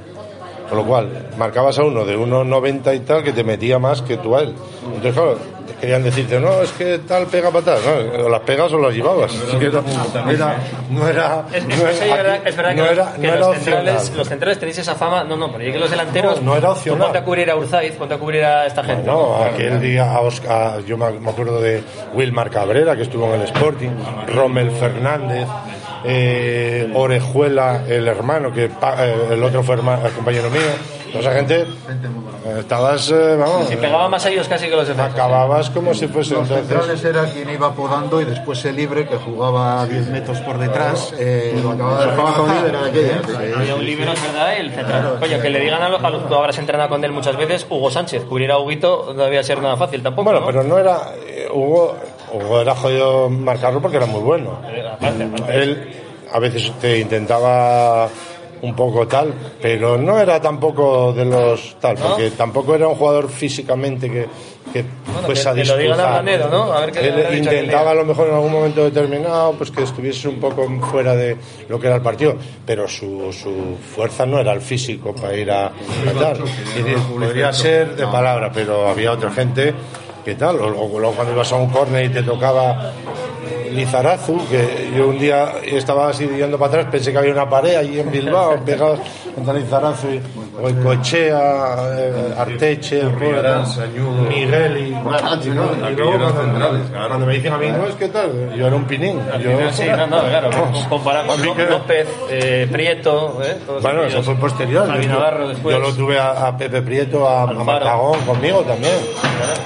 Speaker 15: Con lo cual, marcabas a uno de 1,90 y tal que te metía más que tú a él. Entonces, claro, querían decirte, no, es que tal pega patadas. No, o las pegas o las llevabas. No era. No era-
Speaker 2: verdad, es verdad
Speaker 15: no
Speaker 2: que,
Speaker 15: era-
Speaker 2: los, centrales, los centrales tenéis esa fama. No, no, pero yo que los delanteros.
Speaker 15: No, no era
Speaker 2: tú
Speaker 15: opcional.
Speaker 2: Ponte a cubrir a Urzaiz, ponte a cubrir a esta gente.
Speaker 15: No, aquel día a Oscar- yo me me acuerdo de Wilmar Cabrera, que estuvo en el Sporting, Rommel Fernández, eh, Orejuela, el hermano, que pa- eh, el otro fue herma- compañero mío. Toda esa gente, eh, estabas, eh, vamos,
Speaker 2: Si pegaba más a ellos casi que los defensas.
Speaker 15: acababas como si fuese
Speaker 16: Los
Speaker 15: entonces.
Speaker 16: centrales era quien iba podando y después el libre que jugaba 10 metros por detrás. Eh, lo acababa de
Speaker 13: sí.
Speaker 2: Había un libero, es verdad, y el central. Coño, que le digan a los, a los que tú habrás entrenado con él muchas veces, Hugo Sánchez, cubrir a Huguito no debía ser nada fácil tampoco.
Speaker 15: Bueno,
Speaker 2: ¿no?
Speaker 15: pero no era. eh, Hugo, Hugo era jodido marcarlo porque era muy bueno.
Speaker 2: Aparte, aparte.
Speaker 15: Él a veces te intentaba un poco tal, pero no era tampoco de los tal, porque tampoco era un jugador físicamente que, que pues
Speaker 2: que-
Speaker 15: a
Speaker 2: que lo digan a
Speaker 15: disputar.
Speaker 2: Blanero, ¿no? A ver qué
Speaker 15: Él intentaba a lo mejor en algún momento determinado pues que estuviese un poco fuera de lo que era el partido, pero su, su fuerza no era el físico para ir a, a tal. Podría ser de palabra, pero había otra gente que tal, o luego cuando ibas a un córner y te tocaba Lizarazu, que yo un día estaba así yendo para atrás, pensé que había una pared allí en Bilbao, (laughs) pegados entre Lizarazu y o Cochea, eh, Arteche, el pobre, Miguel y, y luego cuando, cuando me dicen a mí, no, es que tal, yo era un pinín. Yo,
Speaker 2: Sí, no, no, claro. Comparado con López, eh, Prieto, ¿eh? Todos
Speaker 15: Bueno, eso fue posterior. Yo-
Speaker 2: Navarro después.
Speaker 15: Yo lo tuve a, a Pepe Prieto, a, a Matagón conmigo también.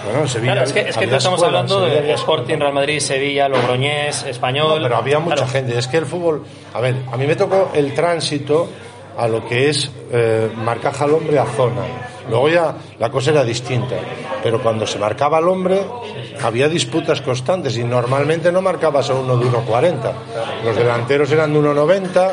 Speaker 15: Bueno, en Sevilla.
Speaker 2: Claro, es que, es que estamos
Speaker 15: escuela,
Speaker 2: hablando
Speaker 15: Sevilla
Speaker 2: de Sporting, Real Madrid, Sevilla, Logroñés, Español.
Speaker 15: No, pero había mucha
Speaker 2: Claro.
Speaker 15: gente. Es que el fútbol. A ver, a mí me tocó el tránsito a lo que es eh, marcaje al hombre a zona. Luego ya la cosa era distinta. Pero cuando se marcaba al hombre, había disputas constantes y normalmente no marcabas a uno de 1,40. Los delanteros eran de 1,90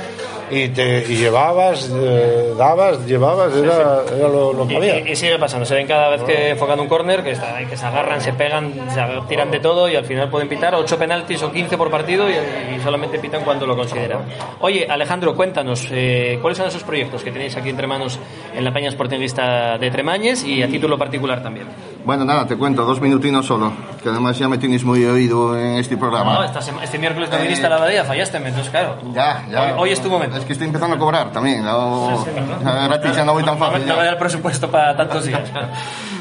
Speaker 15: y, te, y llevabas, eh, dabas, llevabas, era, era lo, lo que
Speaker 2: Y,
Speaker 15: había.
Speaker 2: y- y sigue pasando, se ven cada vez que enfocan un córner que, está- que se agarran, se pegan, se tiran de todo y al final pueden pitar 8 penaltis o 15 por partido y, y solamente pitan cuando lo consideran. Oye, Alejandro, cuéntanos, eh, ¿cuáles son esos proyectos que tenéis aquí entre manos en la Peña Sportingista de Tremañes y a título particular también?
Speaker 13: Bueno, nada, te cuento, dos minutinos solo, que además ya me tienes muy oído en este programa.
Speaker 2: No, esta este miércoles no viniste a la abadía, fallaste, entonces claro.
Speaker 13: Ya, ya.
Speaker 2: Hoy, hoy es tu momento.
Speaker 13: Es que estoy empezando a cobrar también, no, ya gratis ya no voy tan
Speaker 2: No,
Speaker 13: fácil.
Speaker 2: no me da el presupuesto para tantos días.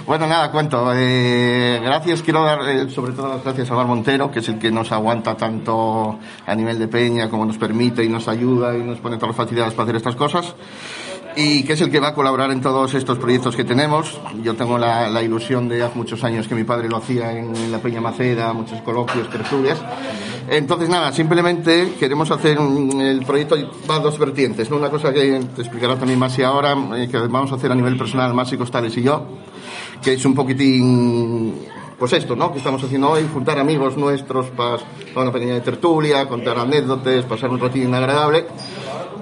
Speaker 13: Bueno, nada, cuento. Eh, gracias, quiero dar eh, sobre todo las gracias a Mar Montero, que es el que nos aguanta tanto a nivel de peña, como nos permite y nos ayuda y nos pone todas las facilidades para hacer estas cosas. Y que es el que va a colaborar en todos estos proyectos que tenemos. Yo tengo la, la ilusión de hace muchos años que mi padre lo hacía en, en la Peña Maceda, muchos coloquios, tertulias. Entonces, nada, simplemente queremos hacer un- el proyecto va a dos vertientes. ¿no? Una cosa que te explicará también Masi ahora, eh, que vamos a hacer a nivel personal, Masi Costales y yo, que es un poquitín, pues esto, ¿no? Que estamos haciendo hoy, juntar amigos nuestros para una pequeña tertulia, contar anécdotas, pasar un ratín agradable,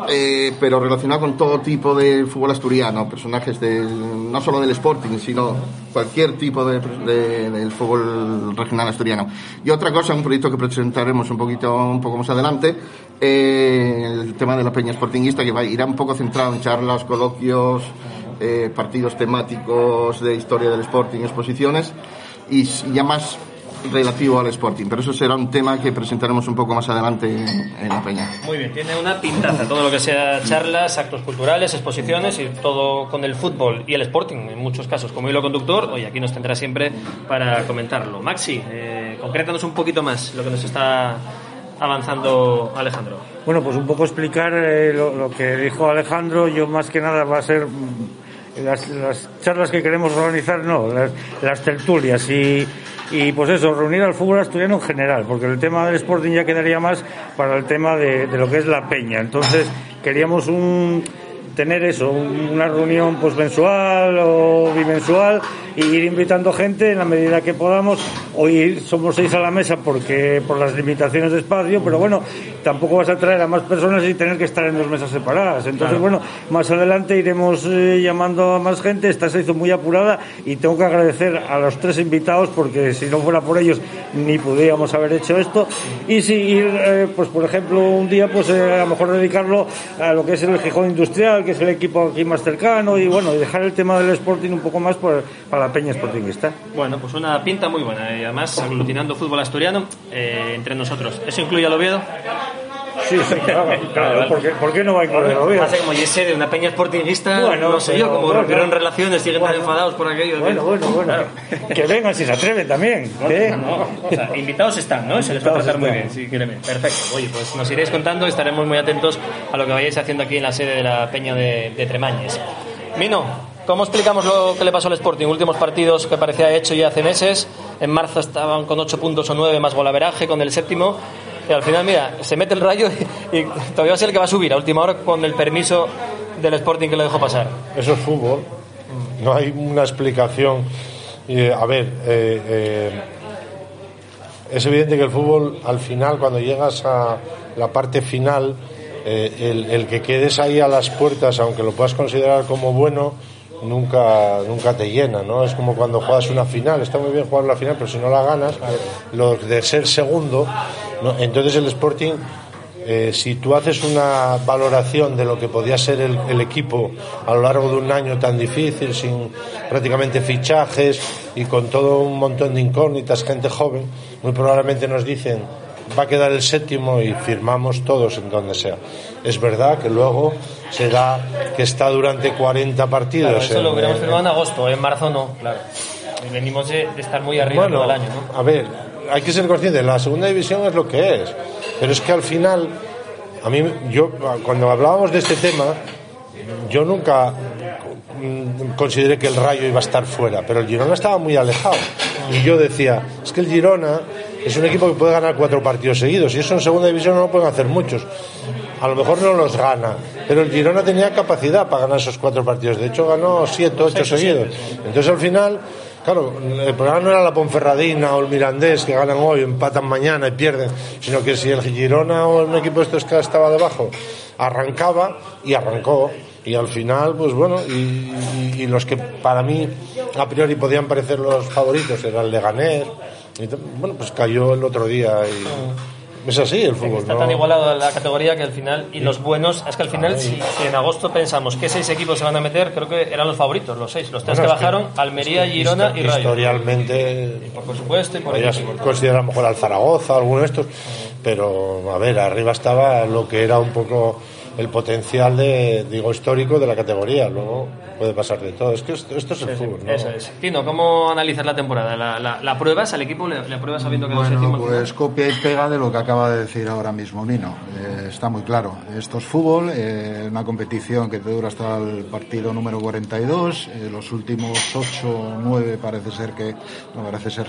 Speaker 13: eh, pero relacionado con todo tipo de fútbol asturiano, personajes del, no solo del Sporting, sino cualquier tipo de, de- fútbol regional asturiano. Y otra cosa, un proyecto que presentaremos un poquito, un poco más adelante, eh, el tema de la peña sportinguista, que va, irá un poco centrado en charlas, coloquios, eh, partidos temáticos de historia del Sporting, exposiciones, y, ya más relativo al Sporting. Pero eso será un tema que presentaremos un poco más adelante en, la peña.
Speaker 2: Muy bien, tiene una pintaza, todo lo que sea charlas, actos culturales, exposiciones y todo con el fútbol y el Sporting, en muchos casos, como hilo conductor, hoy aquí nos tendrá siempre para comentarlo. Maxi, eh, concrétanos un poquito más lo que nos está avanzando Alejandro.
Speaker 14: Bueno, pues un poco explicar eh, lo, lo que dijo Alejandro. Yo más que nada va a ser las, las charlas que queremos organizar, no, las, las tertulias y, y pues eso, reunir al fútbol asturiano en general, porque el tema del Sporting ya quedaría más para el tema de, de lo que es la peña. Entonces queríamos un tener eso, un- una reunión pues mensual o bimensual y ir invitando gente en la medida que podamos. Hoy somos seis a la mesa porque por las limitaciones de espacio, pero bueno, tampoco vas a traer a más personas y tener que estar en dos mesas separadas. Entonces,
Speaker 2: Claro.
Speaker 14: bueno, más adelante iremos eh, llamando a más gente. Esta se hizo muy apurada y tengo que agradecer a los tres invitados porque si no fuera por ellos ni podríamos haber hecho esto. Y si ir, eh, pues por ejemplo, un día, pues eh, a lo mejor dedicarlo a lo que es el Gijón Industrial, que es el equipo aquí más cercano y bueno, y dejar el tema del Sporting un poco más por- para la peña Sportingista.
Speaker 2: Bueno, pues una pinta muy buena y además aglutinando fútbol asturiano eh, entre nosotros. ¿Eso incluye al Oviedo?
Speaker 14: Sí, sí, claro, (laughs) claro. ¿Por qué, por qué no va a incluir el Oviedo?
Speaker 2: Hace como Yese de una peña sportingista,
Speaker 14: Bueno,
Speaker 2: no sé
Speaker 14: pero-
Speaker 2: yo, como
Speaker 14: bueno,
Speaker 2: rompieron
Speaker 14: claro.
Speaker 2: relaciones, siguen tan enfadados por aquello.
Speaker 14: Bueno, bueno, bueno. Que vengan si se atreven también. ¿eh?
Speaker 2: O sea, invitados están, ¿no? Se les va a tratar muy bien, sí, créeme. Perfecto. Oye, pues nos iréis contando y estaremos muy atentos a lo que vayáis haciendo aquí en la sede de la Peña de, de Tremañes. Mino, ¿cómo explicamos lo que le pasó al Sporting? Últimos partidos que parecía hecho ya hace meses. En marzo estaban con 8 puntos o 9 más golaveraje con el séptimo. Y al final, mira, se mete el rayo y, y todavía va a ser el que va a subir a última hora con el permiso del Sporting que lo dejó pasar.
Speaker 15: Eso es fútbol. No hay una explicación. Y, a ver, eh, eh, es evidente que el fútbol, al final, cuando llegas a la parte final, eh, el, el que quedes ahí a las puertas, aunque lo puedas considerar como bueno, nunca nunca te llena, ¿no? Es como cuando juegas una final, está muy bien jugar la final, pero si no la ganas, lo de ser segundo, ¿no? entonces el Sporting, eh, si tú haces una valoración de lo que podía ser el, el equipo a lo largo de un año tan difícil, sin prácticamente fichajes y con todo un montón de incógnitas, gente joven, muy probablemente nos dicen va a quedar el séptimo y firmamos todos en donde sea. Es verdad que luego se da que está durante 40 partidos.
Speaker 2: Claro, eso
Speaker 15: en-
Speaker 2: lo hubiéramos firmado en agosto, en marzo no, claro. Venimos de, de estar muy arriba
Speaker 15: Bueno,
Speaker 2: todo el año, ¿no?
Speaker 15: A ver, hay que ser consciente, la segunda división es lo que es, pero es que al final, a mí, yo, cuando hablábamos de este tema, yo nunca mm, consideré que el Rayo iba a estar fuera, pero el Girona estaba muy alejado. Y yo decía, es que el Girona es un equipo que puede ganar cuatro partidos seguidos, y eso en segunda división no lo pueden hacer muchos. A lo mejor no los gana, pero el Girona tenía capacidad para ganar esos cuatro partidos. De hecho, ganó siete, ocho seguidos. Entonces, al final, claro, el problema no era la Ponferradina o el Mirandés que ganan hoy, empatan mañana y pierden, sino que si el Girona o un equipo de estos que estaba debajo arrancaba y arrancó. Y al final, pues bueno, y, y- y los que para mí a priori podían parecer los favoritos eran el Leganés. Y bueno, pues cayó el otro día y es así el fútbul.
Speaker 2: Está
Speaker 15: ¿no?
Speaker 2: tan igualado la categoría que al final, y los buenos, es que al final, si, si en agosto pensamos que seis equipos se van a meter, creo que eran los favoritos, los seis. Los tres
Speaker 15: Bueno,
Speaker 2: que bajaron, Almería,
Speaker 15: es que
Speaker 2: Girona y Rayo.
Speaker 15: Historialmente,
Speaker 2: Por supuesto, y por equipo.
Speaker 15: considerar a lo mejor al Zaragoza, alguno de estos, pero a ver, arriba estaba lo que era un poco el potencial de, digo, histórico de la categoría. Luego puede pasar de todo. Es que esto, esto es el fútbol, ¿no?
Speaker 2: Eso es. Tino, ¿cómo analizas la temporada? ¿La, la, la pruebas al equipo? ¿Le, le pruebas sabiendo que
Speaker 16: Bueno,
Speaker 2: séptimos
Speaker 16: pues copia y pega de lo que acaba de decir ahora mismo Nino. Eh, está muy claro. Esto es fútbol, eh, una competición que te dura hasta el partido número 42. eh, los últimos 8 o 9 parece ser que, no parece ser,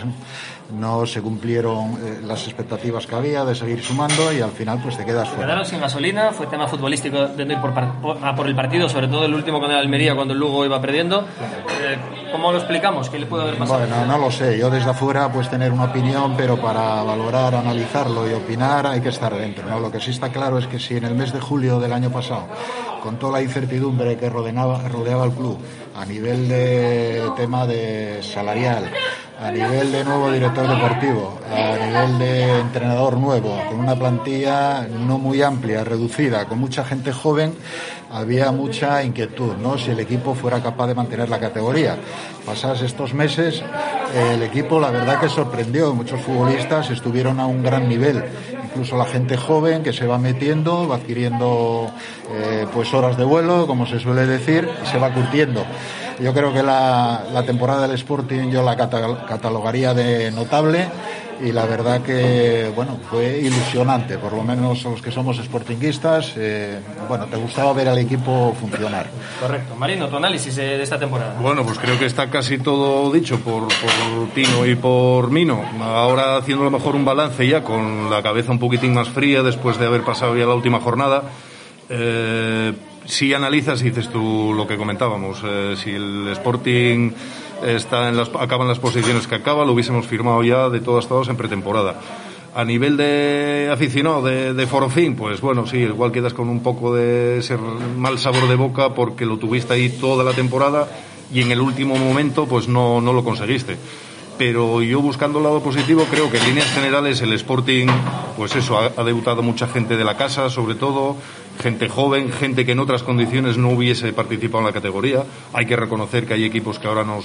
Speaker 16: no se cumplieron eh, las expectativas que había de seguir sumando y al final pues te quedas fuera.
Speaker 2: Quedaron sin gasolina, fue tema futbolístico de no ir por, a por el partido, sobre todo el último con el Almería cuando el Lugo iba perdiendo. Eh, ¿Cómo lo explicamos? ¿Qué le puede haber pasado?
Speaker 16: Bueno, no lo sé. Yo desde afuera pues tener una opinión, pero para valorar, analizarlo y opinar hay que estar dentro. ¿no? Lo que sí está claro es que si en el mes de julio del año pasado, con toda la incertidumbre que rodeaba, rodeaba al club, a nivel de tema de salarial, a nivel de nuevo director deportivo, a nivel de entrenador nuevo, con una plantilla no muy amplia, reducida, con mucha gente joven, había mucha inquietud, ¿no? Si el equipo fuera capaz de mantener la categoría. Pasados estos meses, el equipo la verdad que sorprendió. Muchos futbolistas estuvieron a un gran nivel. Incluso la gente joven que se va metiendo, va adquiriendo eh, pues horas de vuelo, como se suele decir, y se va curtiendo. Yo creo que la, la temporada del Sporting yo la cata- catalogaría de notable y la verdad que bueno fue ilusionante, por lo menos los que somos sportinguistas, eh, bueno, te gustaba ver al equipo funcionar.
Speaker 2: Correcto. Marino, tu análisis eh, de esta temporada.
Speaker 17: Bueno, pues creo que está casi todo dicho por, por Tino y por Mino. Ahora haciendo a lo mejor un balance ya con la cabeza un poquitín más fría después de haber pasado ya la última jornada. Eh, si analizas y dices tú lo que comentábamos, eh, si el Sporting está en las, acaba en las posiciones que acaba, lo hubiésemos firmado ya de todas todas en pretemporada. A nivel de aficionado, de, de forofín, pues bueno, sí, igual quedas con un poco de ese mal sabor de boca porque lo tuviste ahí toda la temporada y en el último momento pues no, no lo conseguiste. Pero yo buscando el lado positivo creo que en líneas generales el Sporting, pues eso, ha, ha debutado mucha gente de la casa, sobre todo, gente joven, gente que en otras condiciones no hubiese participado en la categoría. Hay que reconocer que hay equipos que ahora nos,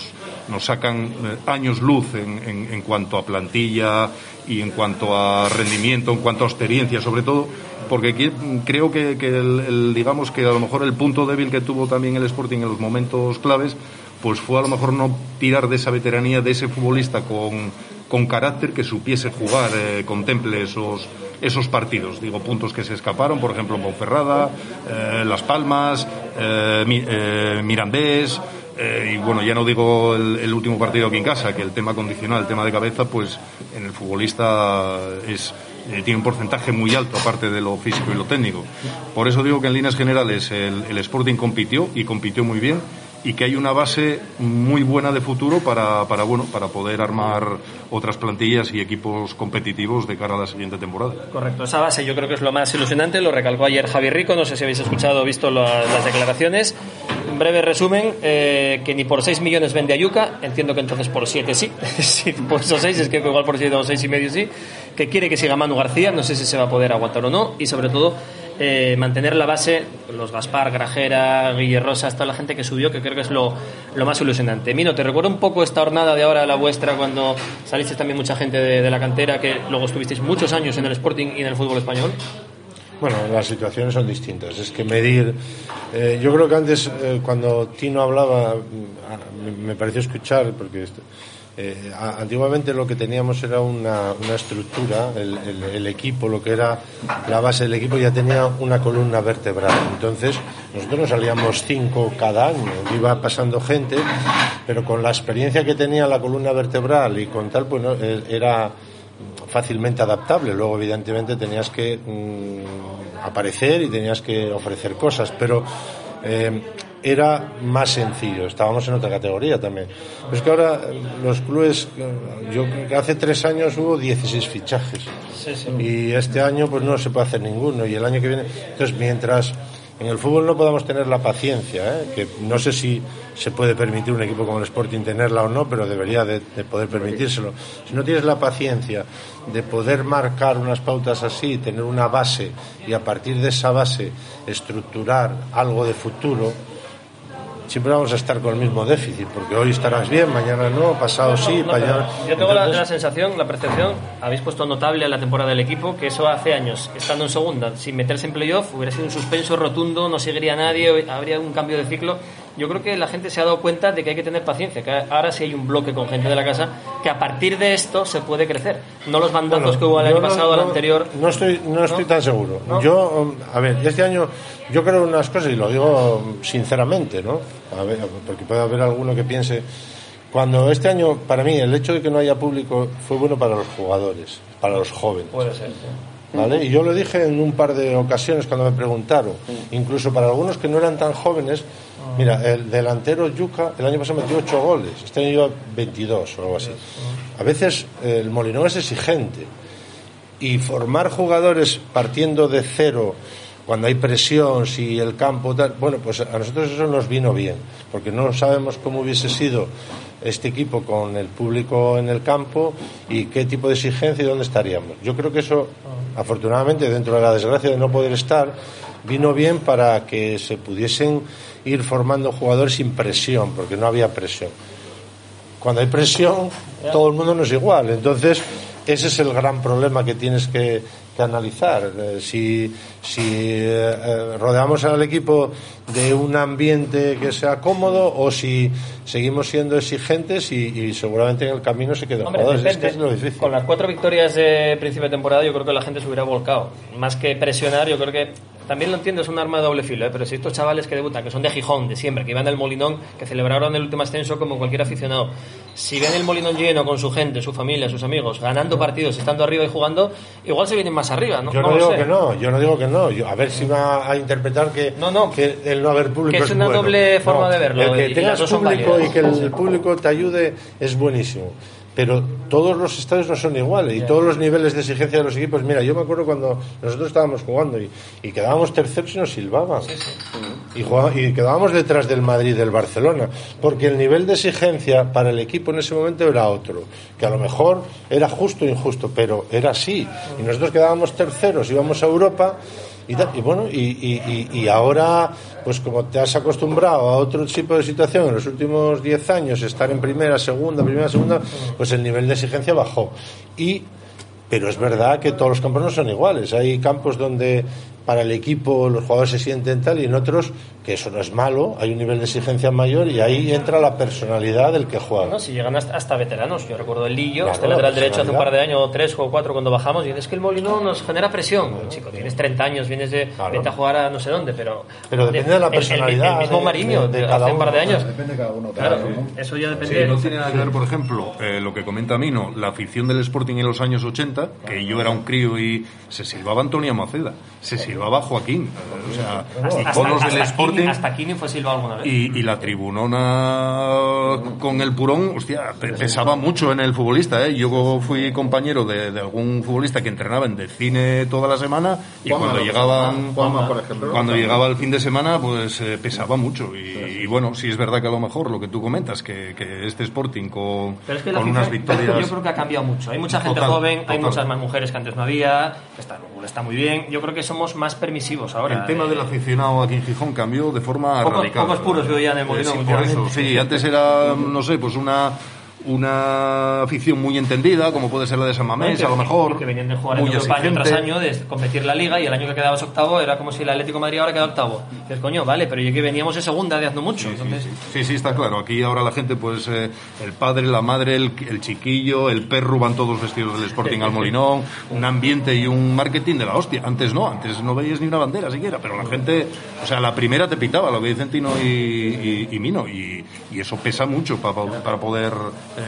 Speaker 17: nos sacan eh, años luz en, en- cuanto a plantilla y en cuanto a rendimiento, en cuanto a experiencia sobre todo, porque creo que, que el, el- digamos que a lo mejor el punto débil que tuvo también el Sporting en los momentos claves, pues fue a lo mejor no tirar de esa veteranía, de ese futbolista con, con carácter que supiese jugar, eh, contemple esos, esos partidos. Digo, puntos que se escaparon, por ejemplo, Ponferrada, eh, Las Palmas, eh, eh, Mirandés, eh, y bueno, ya no digo el, último partido aquí en casa, que el tema condicional, el tema de cabeza, pues en el futbolista es, tiene un porcentaje muy alto, aparte de lo físico y lo técnico. Por eso digo que en líneas generales el Sporting compitió y compitió muy bien y que hay una base muy buena de futuro para, para, bueno, para poder armar otras plantillas y equipos competitivos de cara a la siguiente temporada.
Speaker 2: Correcto, esa base yo creo que es lo más ilusionante, lo recalcó ayer Javier Rico, no sé si habéis escuchado o visto la- las declaraciones. En breve resumen, eh, que ni por 6 millones vende a Yuca, entiendo que entonces por 7 sí, (laughs) sí por esos 6, es que igual por 7 o 6 y medio sí, que quiere que siga Manu García, no sé si se va a poder aguantar o no, y sobre todo eh, mantener la base, los Gaspar, Grajera, Guille Rosas, toda la gente que subió, que creo que es lo, lo más ilusionante. Mino, ¿te recuerda un poco esta jornada de ahora, la vuestra, cuando saliste también mucha gente de, de la cantera, que luego estuvisteis muchos años en el Sporting y en el fútbol español?
Speaker 15: Bueno, las situaciones son distintas. Es que medir. eh, yo creo que antes, eh, cuando Tino hablaba, mm, ah, me, me pareció escuchar, porque eh, antiguamente lo que teníamos era una, estructura, el, equipo, lo que era la base del equipo ya tenía una columna vertebral. Entonces, nosotros nos salíamos cinco cada año, iba pasando gente, pero con la experiencia que tenía la columna vertebral y con tal, pues no, eh, era fácilmente adaptable. Luego, evidentemente, tenías que mm, aparecer y tenías que ofrecer cosas, pero eh, era más sencillo. Estábamos en otra categoría también. Pero es que ahora eh, los clubes, eh, yo creo que hace tres años hubo 16 fichajes y este año pues no se puede hacer ninguno y el año que viene. Entonces, mientras en el fútbol no podamos tener la paciencia, ¿eh? que no sé si se puede permitir un equipo como el Sporting tenerla o no, pero debería de, de poder permitírselo. Si no tienes la paciencia de poder marcar unas pautas así, tener una base y a partir de esa base estructurar algo de futuro, siempre vamos a estar con el mismo déficit, porque hoy estarás bien, mañana no, pasado sí,
Speaker 2: No,
Speaker 15: mañana...
Speaker 2: Yo tengo la, la sensación, la percepción, habéis puesto notable a la temporada del equipo, que eso hace años, estando en segunda, sin meterse en playoff, hubiera sido un suspenso rotundo, no seguiría nadie, habría un cambio de ciclo. Yo creo que la gente se ha dado cuenta de que hay que tener paciencia, que ahora sí hay un bloque con gente de la casa, que a partir de esto se puede crecer. No los bandazos
Speaker 15: Bueno,
Speaker 2: que hubo el año
Speaker 15: no-
Speaker 2: pasado, el
Speaker 15: no-
Speaker 2: anterior.
Speaker 15: No estoy, no estoy tan seguro. Yo, um, a ver, este año yo creo unas cosas y lo digo um, sinceramente, ¿no? A ver, porque puede haber alguno que piense. Cuando este año, para mí, el hecho de que no haya público fue bueno para los jugadores, para los jóvenes.
Speaker 2: Puede ser.
Speaker 15: ¿Vale? Y yo lo dije en un par de ocasiones cuando me preguntaron, incluso para algunos que no eran tan jóvenes, mira, el delantero Yuca el año pasado metió 8 goles, este año lleva 22 o algo así. A veces el Molinón es exigente y formar jugadores partiendo de cero cuando hay presión, si el campo tal, bueno, pues a nosotros eso nos vino bien, porque no sabemos cómo hubiese sido este equipo con el público en el campo y qué tipo de exigencia y dónde estaríamos. Yo creo que eso, afortunadamente, dentro de la desgracia de no poder estar, vino bien para que se pudiesen ir formando jugadores sin presión, porque no había presión. Cuando hay presión, todo el mundo no es igual. Entonces, ese es el gran problema que tienes que, que analizar. Eh, si si eh, eh, rodeamos al equipo de un ambiente que sea cómodo o si seguimos siendo exigentes y, y seguramente en el camino se quedan jugadores. Es que es lo difícil.
Speaker 2: Con las cuatro victorias de principio de temporada, yo creo que la gente se hubiera volcado. Más que presionar, yo creo que también lo entiendo, es un arma de doble filo. ¿eh? Pero si estos chavales que debutan, que son de Gijón, de siempre, que iban del Molinón, que celebraron el último ascenso como cualquier aficionado, si ven el Molinón lleno con su gente, su familia, sus amigos, ganando partidos, estando arriba y jugando, igual se vienen más arriba. No,
Speaker 15: Yo
Speaker 2: No
Speaker 15: no, digo
Speaker 2: sé.
Speaker 15: que no, yo no digo que no. Yo- a ver si va a interpretar que, que el no haber público
Speaker 2: Que es una
Speaker 15: bueno.
Speaker 2: doble forma de verlo,
Speaker 15: El que tengas público y que el, el público te ayude es buenísimo. Pero todos los estadios no son iguales y todos los niveles de exigencia de los equipos. Mira, yo me acuerdo cuando nosotros estábamos jugando y, y quedábamos terceros y nos silbaban. Y, jugaba- y quedábamos detrás del Madrid y del Barcelona. Porque el nivel de exigencia para el equipo en ese momento era otro. Que a lo mejor era justo o injusto, pero era así. Y nosotros quedábamos terceros, íbamos a Europa. Y, bueno, y, y- y- y ahora, pues como te has acostumbrado a otro tipo de situación en los últimos 10 años, estar en primera, segunda, primera, segunda, pues el nivel de exigencia bajó. Y pero es verdad que todos los campos no son iguales. Hay campos donde para el equipo los jugadores se sienten tal y en otros que eso no es malo, hay un nivel de exigencia mayor y ahí entra la personalidad del que juega.
Speaker 2: No, si llegan hasta, hasta veteranos. Yo recuerdo el Lillo,
Speaker 15: Claro,
Speaker 2: este
Speaker 15: la
Speaker 2: lateral derecho hace un par de años, o tres o cuatro, cuando bajamos, y dices que el Molino nos genera presión. Chico, tienes 30 años, vienes de, vete a jugar a no sé dónde, pero...
Speaker 15: Pero depende de la
Speaker 2: el- el-
Speaker 15: personalidad
Speaker 2: El, mismo Mariño,
Speaker 15: de- de
Speaker 2: de
Speaker 15: cada
Speaker 2: hace un par de años.
Speaker 16: Depende de cada uno.
Speaker 2: Claro,
Speaker 16: ¿no?
Speaker 2: eso ya
Speaker 17: Sí,
Speaker 2: depende...
Speaker 17: no tiene nada que ver, por ejemplo, eh, lo que comenta Mino, la afición del Sporting en los años 80, que yo era un crío y se silbaba Antonio Maceda, se silbaba Joaquín. O sea,
Speaker 2: Hasta,
Speaker 17: del
Speaker 2: hasta
Speaker 17: Sporting.
Speaker 2: Kini, hasta Kini fue silbado alguna vez.
Speaker 17: Y, y la tribunona con el purón, hostia, pe- pesaba mucho en el futbolista, ¿eh? Yo fui compañero de, de algún futbolista que entrenaba en de cine toda la semana y
Speaker 13: Juanma,
Speaker 17: cuando llegaban,
Speaker 13: Juanma, por ejemplo.
Speaker 17: cuando llegaba el fin de semana, pues eh, pesaba mucho. Y, y bueno, sí es verdad que a lo mejor lo que tú comentas, que, que este Sporting con,
Speaker 2: Pero es que
Speaker 17: con unas victorias... (laughs)
Speaker 2: yo creo que ha cambiado mucho. Hay mucha gente
Speaker 17: Total,
Speaker 2: joven, hay muchas más mujeres que antes no había. Está, está muy bien. Yo creo que somos más permisivos ahora.
Speaker 17: El tema
Speaker 2: Eh,
Speaker 17: del aficionado aquí en Gijón cambió de forma
Speaker 2: Pocos-
Speaker 17: radical.
Speaker 2: pocos puros veo ya en el
Speaker 17: Eh,
Speaker 2: Molinón
Speaker 17: sí, por eso,
Speaker 2: últimamente.
Speaker 17: sí, antes era, no sé, pues una una afición muy entendida, como puede ser la de San Mamés, a lo mejor.
Speaker 2: Que venían de jugar en Europa año tras año, de competir la liga y el año que quedabas octavo era como si el Atlético de Madrid ahora queda octavo. Dices, coño, vale, pero yo que veníamos de segunda de hace no mucho. entonces,
Speaker 17: Sí, sí, está claro. Aquí ahora la gente, pues eh, el padre, la madre, el, el chiquillo, el perro van todos vestidos del Sporting al Molinón, un ambiente y un marketing de la hostia. Antes no, antes no veías ni una bandera siquiera, pero la gente, o sea, la primera te pitaba, lo que dicen Tino y, y, y Mino, y, y eso pesa mucho pa- pa- para poder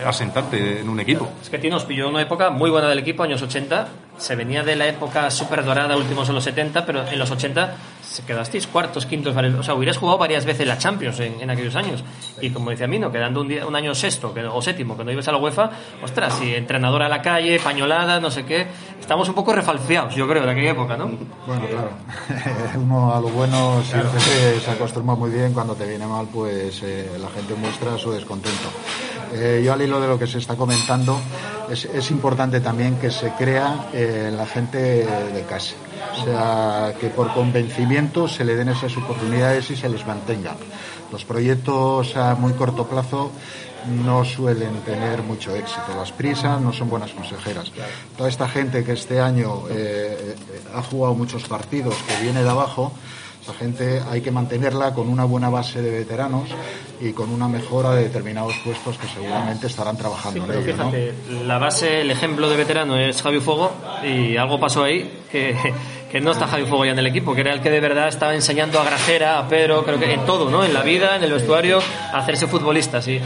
Speaker 17: asentarte en un equipo.
Speaker 2: Es que Tino nos pilló una época muy buena del equipo, años 80. Se venía de la época súper dorada, últimos en los 70, pero en los 80 se quedasteis cuartos, quintos, o sea, hubieras jugado varias veces la Champions en, en aquellos años. Y como decía Mino, quedando un, día- un año sexto que- o séptimo, que no ibas a la UEFA, ostras, y entrenador a la calle, pañolada, no sé qué. Estamos un poco refalfeados, yo creo, de aquella época, ¿no?
Speaker 16: Bueno, claro. (laughs) Uno a lo bueno siempre se, se acostumbra muy bien. Cuando te viene mal, pues eh, la gente muestra su descontento. Eh, yo al hilo de lo que se está comentando, es, importante también que se crea eh, la gente de casa. O sea, que por convencimiento se le den esas oportunidades y se les mantengan. Los proyectos a muy corto plazo no suelen tener mucho éxito. Las prisas no son buenas consejeras. Toda esta gente que este año eh, eh, ha jugado muchos partidos, que viene de abajo, la gente hay que mantenerla con una buena base de veteranos y con una mejora de determinados puestos que seguramente estarán trabajando
Speaker 2: Sí, pero
Speaker 16: en ello. ¿no?
Speaker 2: fíjate, la base, el ejemplo de veterano es Javi Fuego y algo pasó ahí que, que no está Javi Fuego ya en el equipo, que era el que de verdad estaba enseñando a Grajera, a Pedro, creo que en todo, ¿no? En la vida, en el vestuario, a hacerse futbolista, sí.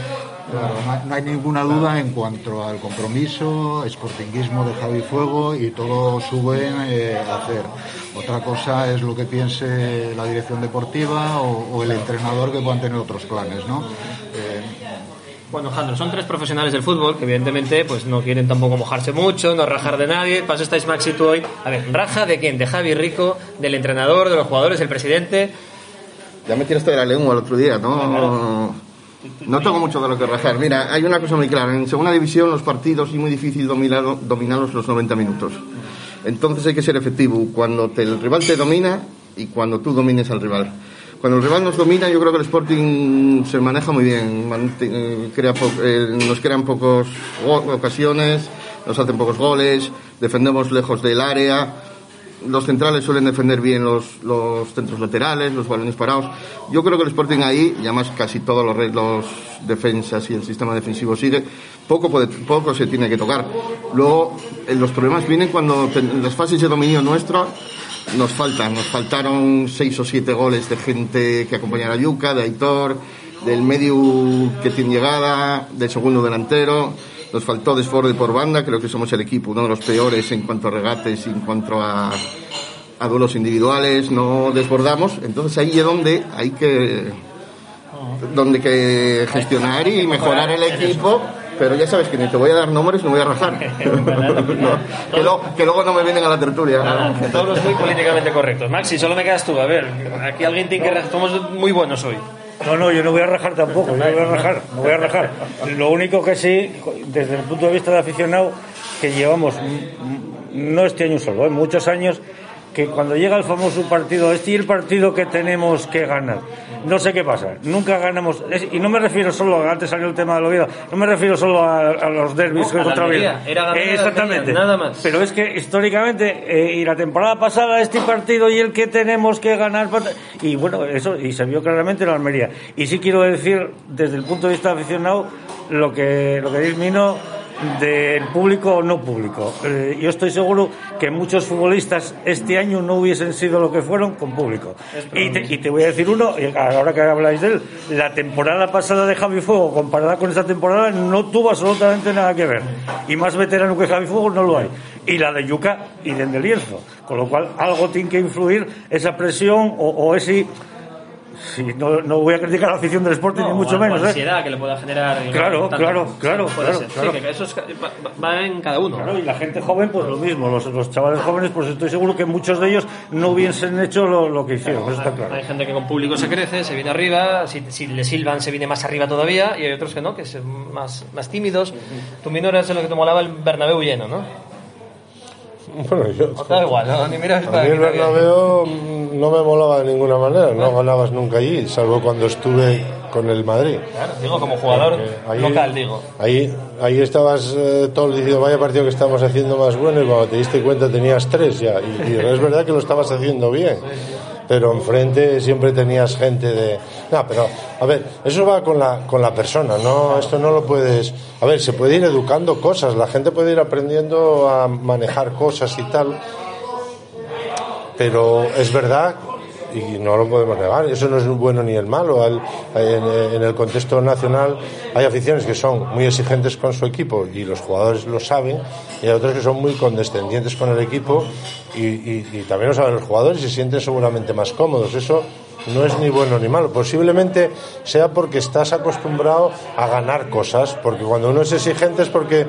Speaker 16: Claro, no hay, no hay ninguna duda en cuanto al compromiso, sportinguismo de Javi Fuego y todo su buen eh, hacer. Otra cosa es lo que piense la dirección deportiva o, o el entrenador que puedan tener otros planes, ¿no? Eh,
Speaker 2: Bueno, Jandro, son tres profesionales del fútbol que evidentemente pues no quieren tampoco mojarse mucho, no rajar de nadie. Para eso estáis Max y tú hoy. A ver, ¿raja de quién? ¿De Javi Rico? ¿Del entrenador? ¿De los jugadores? ¿Del presidente?
Speaker 13: Ya me tiraste de la lengua el otro día, ¿no? No tengo mucho de lo que rajar. Mira, hay una cosa muy clara. En segunda división los partidos es muy difícil dominar, dominarlos los 90 minutos. Entonces hay que ser efectivo cuando el rival te domina y cuando tú domines al rival. Cuando el rival nos domina, yo creo que el Sporting se maneja muy bien. eh, crea eh, nos crean pocas ocasiones, nos hacen pocos goles, defendemos lejos del área. Los centrales suelen defender bien los, centros laterales, los balones parados. Yo creo que el Sporting ahí, y además casi todos los, los defensas y el sistema defensivo sigue, poco, poco se tiene que tocar. Luego, eh, los problemas vienen cuando en las fases de dominio nuestro nos faltan. Nos faltaron seis o siete goles de gente que acompañara a Yuca, de Aitor, del medio que tiene llegada, del segundo delantero. Nos faltó desborde por banda, creo que somos el equipo, uno de los peores en cuanto a regates y en cuanto a, a duelos individuales, no desbordamos. Entonces ahí es donde hay que, donde que gestionar y mejorar el equipo. Pero ya sabes que ni te voy a dar nombres, no voy a rajar. (laughs) No, que, lo- que luego no me vienen a la tertulia.
Speaker 2: Todos muy políticamente correctos. Maxi, solo me quedas tú. A ver, aquí alguien tiene que. Somos muy buenos hoy.
Speaker 14: No, no, yo no voy a rajar tampoco, yo no voy a rajar, no voy a rajar. Lo único que sí, desde el punto de vista de aficionado, que llevamos, no este año solo, ¿eh? muchos años, que cuando llega el famoso partido, este y el partido que tenemos que ganar, no sé qué pasa, nunca ganamos, es- y no me refiero solo, antes salió el tema del Oviedo, no me refiero solo a, a los derbis
Speaker 2: No,
Speaker 14: contra Oviedo.
Speaker 2: la
Speaker 14: Exactamente,
Speaker 2: Almería, nada más.
Speaker 14: pero es que históricamente, eh, y la temporada pasada, este partido y el que tenemos que ganar, pat- y bueno, eso, y se vio claramente en la Almería. Y sí quiero decir, desde el punto de vista aficionado, lo que, lo que dice Mino del público o no público. Eh, yo estoy seguro que muchos futbolistas este año no hubiesen sido lo que fueron con público. Y te, y te voy a decir uno, ahora que habláis de él, la temporada pasada de Javi Fuego comparada con esta temporada no tuvo absolutamente nada que ver. Y más veterano que Javi Fuego no lo hay. y la de Yuca y de Lienzo. Con lo cual, algo tiene que influir esa presión o, o ese Sí, no, no voy a criticar a la afición del Sporting, ni mucho menos.
Speaker 2: La
Speaker 14: ¿eh?
Speaker 2: ansiedad que le pueda generar.
Speaker 14: Claro,
Speaker 2: tanto-
Speaker 14: claro, claro,
Speaker 2: puede
Speaker 14: claro,
Speaker 2: ser.
Speaker 14: claro.
Speaker 2: Sí, que eso es- va, va en cada uno.
Speaker 14: Claro, y la gente joven, pues lo mismo. Los, los chavales jóvenes, pues estoy seguro que muchos de ellos no hubiesen hecho lo, lo que hicieron, eso está claro.
Speaker 2: Hay gente que con público se crece, se viene arriba, si, si le silban se viene más arriba todavía, y hay otros que no, que son más, más tímidos. Tu minor es lo que te molaba el Bernabéu lleno, ¿no?
Speaker 15: Bueno, yo,
Speaker 2: O te da igual, ¿no? Ni miras
Speaker 15: a
Speaker 2: para
Speaker 15: mí el. Bernabéu no me molaba de ninguna manera, no ganabas nunca allí, salvo cuando estuve con el Madrid.
Speaker 2: Claro, digo, como jugador
Speaker 15: Ahí-
Speaker 2: local, digo.
Speaker 15: Ahí, ahí estabas eh, todo diciendo, vaya partido que estamos haciendo más bueno, y cuando te diste cuenta tenías tres ya. Y, y es verdad que lo estabas haciendo bien. Pero enfrente siempre tenías gente de... No, pero, a ver, eso va con la, con la persona, ¿no? Esto no lo puedes... A ver, se puede ir educando cosas, la gente puede ir aprendiendo a manejar cosas y tal, pero es verdad y no lo podemos negar, eso no es bueno ni el malo. Al- En, el contexto nacional hay aficiones que son muy exigentes con su equipo y los jugadores lo saben, y hay otros que son muy condescendientes con el equipo y, y- y también lo saben los jugadores y se sienten seguramente más cómodos. Eso no es ni bueno ni malo. Posiblemente sea porque estás acostumbrado a ganar cosas, porque cuando uno es exigente es porque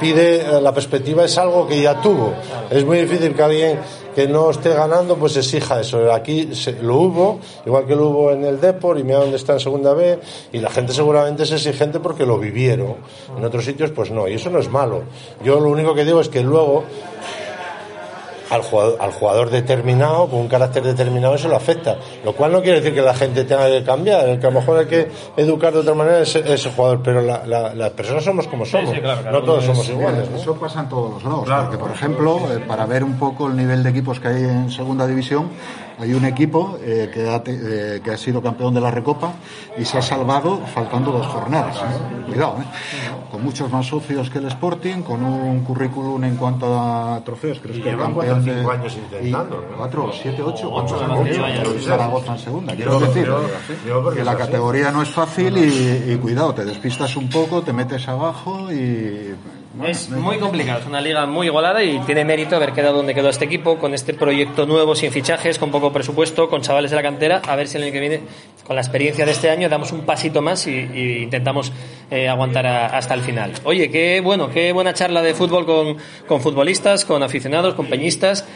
Speaker 15: pide, eh, la perspectiva es algo que ya tuvo. Es muy difícil que alguien que no esté ganando pues exija eso. Aquí lo hubo, igual que lo hubo en el Depor y mira dónde está en segunda B y la gente seguramente es exigente porque lo vivieron. En otros sitios pues no, y eso no es malo. Yo lo único que digo es que luego al jugador, al jugador determinado, con un carácter determinado, eso lo afecta. Lo cual no quiere decir que la gente tenga que cambiar, el que a lo mejor hay que educar de otra manera ese, ese jugador, pero la- la- las personas somos como somos,
Speaker 16: sí, claro, claro.
Speaker 15: no todos
Speaker 16: Es-
Speaker 15: somos iguales. ¿no?
Speaker 16: Eso pasa en todos los lados. Porque, por ejemplo, eh, para ver un poco el nivel de equipos que hay en segunda división, hay un equipo eh, que, ha, eh, que ha sido campeón de la Recopa y se ha salvado faltando dos jornadas. ¿eh? Cuidado, ¿eh? Con muchos más socios que el Sporting, con un currículum en cuanto a trofeos. Creo que campeón
Speaker 15: cuatro o
Speaker 16: de-
Speaker 15: cinco años intentando.
Speaker 16: Cuatro, siete, ocho.
Speaker 15: Ocho.
Speaker 16: Zaragoza en segunda. Quiero decir que la categoría no es fácil y, y cuidado, te despistas un poco, te metes abajo y...
Speaker 2: Es muy complicado, es una liga muy igualada y tiene mérito haber quedado donde quedó este equipo, con este proyecto nuevo, sin fichajes, con poco presupuesto, con chavales de la cantera, a ver si el año que viene, con la experiencia de este año, damos un pasito más y, y intentamos eh, aguantar a- hasta el final. Oye, qué bueno, qué buena charla de fútbol con, con futbolistas, con aficionados, con peñistas.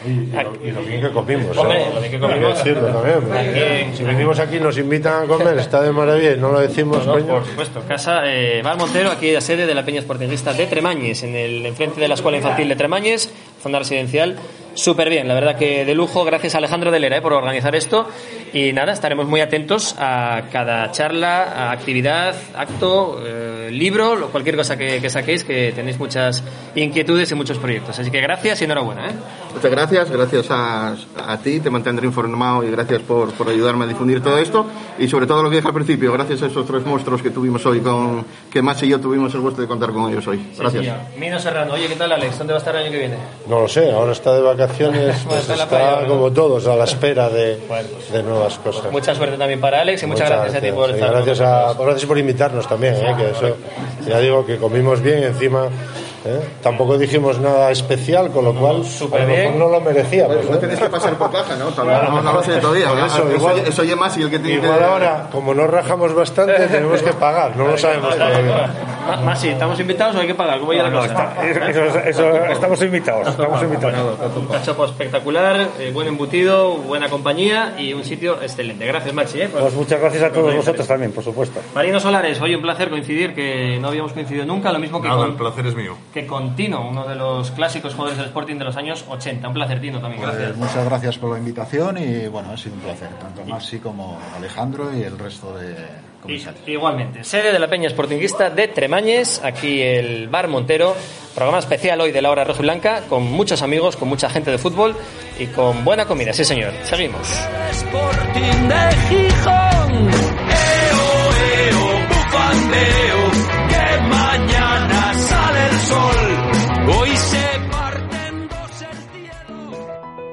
Speaker 15: Y lo bien que comimos. ¿eh?
Speaker 2: Hombre, lo bien que comimos.
Speaker 15: Decirlo también. Si venimos aquí nos invitan a comer, está de maravilla no lo decimos,
Speaker 2: No, por supuesto. Casa eh, Bar Montero, aquí la sede de la Peña Sportingista de En el enfrente de la Escuela Infantil de Tremañes, zona residencial. Súper bien, la verdad que de lujo. Gracias a Alejandro Delera eh, por organizar esto. Y nada, estaremos muy atentos a cada charla, a actividad, acto, eh, libro, cualquier cosa que, que saquéis, que tenéis muchas inquietudes y muchos proyectos. Así que gracias y enhorabuena. ¿eh?
Speaker 13: Muchas gracias, gracias a, a ti, te mantendré informado y gracias por, por ayudarme a difundir todo esto. Y sobre todo lo que dije al principio, gracias a esos tres monstruos que tuvimos hoy, con que más y yo tuvimos el gusto de contar con ellos hoy. Gracias.
Speaker 2: Sí. Mino Serrano, oye, ¿qué tal Alex? ¿Dónde va a estar el año que viene?
Speaker 15: No lo sé, ahora está de vacaciones, pues
Speaker 2: está playa, ¿no?
Speaker 15: como todos a la espera de, (laughs) de nuevas cosas.
Speaker 2: Mucha suerte también para Alex y muchas, gracias a ti por estar
Speaker 15: gracias, a, gracias por invitarnos también, ¿eh? que eso, ya digo que comimos bien, encima ¿eh? tampoco dijimos nada especial, con lo cual a lo mejor
Speaker 2: bien.
Speaker 15: no lo merecíamos.
Speaker 13: No
Speaker 15: ¿eh?
Speaker 13: tenéis que pasar por caja, ¿no? (laughs)
Speaker 15: Claro,
Speaker 13: no, no lo sé todavía. ¿no?
Speaker 15: eso, igual-
Speaker 13: eso oye más y el que tiene
Speaker 15: Igual ahora, como no rajamos bastante, (laughs) tenemos que pagar, no lo sabemos todavía.
Speaker 2: Más sí, ¿estamos invitados o hay que pagar? ¿Cómo ya la
Speaker 14: No,
Speaker 2: cosa?
Speaker 14: está- eso- eso- eso- estamos invitados, estamos invitados.
Speaker 2: Un cachopo espectacular, eh, buen embutido, buena compañía y un sitio excelente. Gracias, Maxi. ¿eh?
Speaker 14: Pues muchas gracias a todos vosotros también, por supuesto.
Speaker 2: Marino Solares, hoy un placer coincidir, que no habíamos coincidido nunca, lo mismo que
Speaker 17: Nada,
Speaker 2: con,
Speaker 17: el placer es mío.
Speaker 2: que con Tino, uno de los clásicos jugadores del Sporting de los años 80. Un placer, Tino, también.
Speaker 16: Pues
Speaker 2: Gracias.
Speaker 16: muchas gracias por la invitación y bueno, ha sido un placer, tanto Maxi como Alejandro y el resto de
Speaker 2: Igualmente, sede de la Peña Sportinguista de Tremañes, aquí el Bar Montero, programa especial hoy de la hora roja y blanca, con muchos amigos, con mucha gente de fútbol y con buena comida, sí señor. Seguimos.
Speaker 5: Que mañana sale el sol.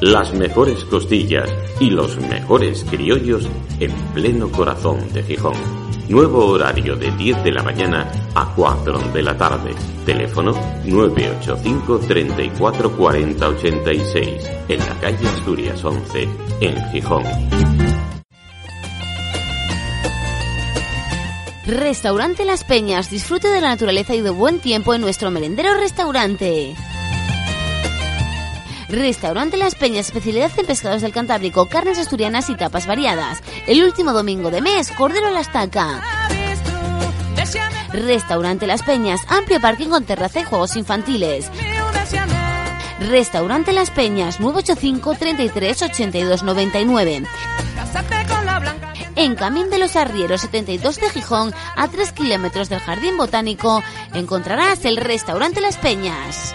Speaker 4: las mejores costillas y los mejores criollos en pleno corazón de Gijón. Nuevo horario de 10 de la mañana a 4 de la tarde. Teléfono 985 34 40 86 en la calle Asturias 11 en Gijón.
Speaker 1: Restaurante Las Peñas. Disfrute de la naturaleza y de buen tiempo en nuestro merendero restaurante. Restaurante Las Peñas, especialidad en pescados del Cantábrico, carnes asturianas y tapas variadas. El último domingo de mes, cordero a la estaca. Restaurante Las Peñas, amplio parking con terraza y juegos infantiles. Restaurante Las Peñas, 985 33 82 99. En Camín de los Arrieros 72 de Gijón, a 3 kilómetros del Jardín Botánico, encontrarás el Restaurante Las Peñas.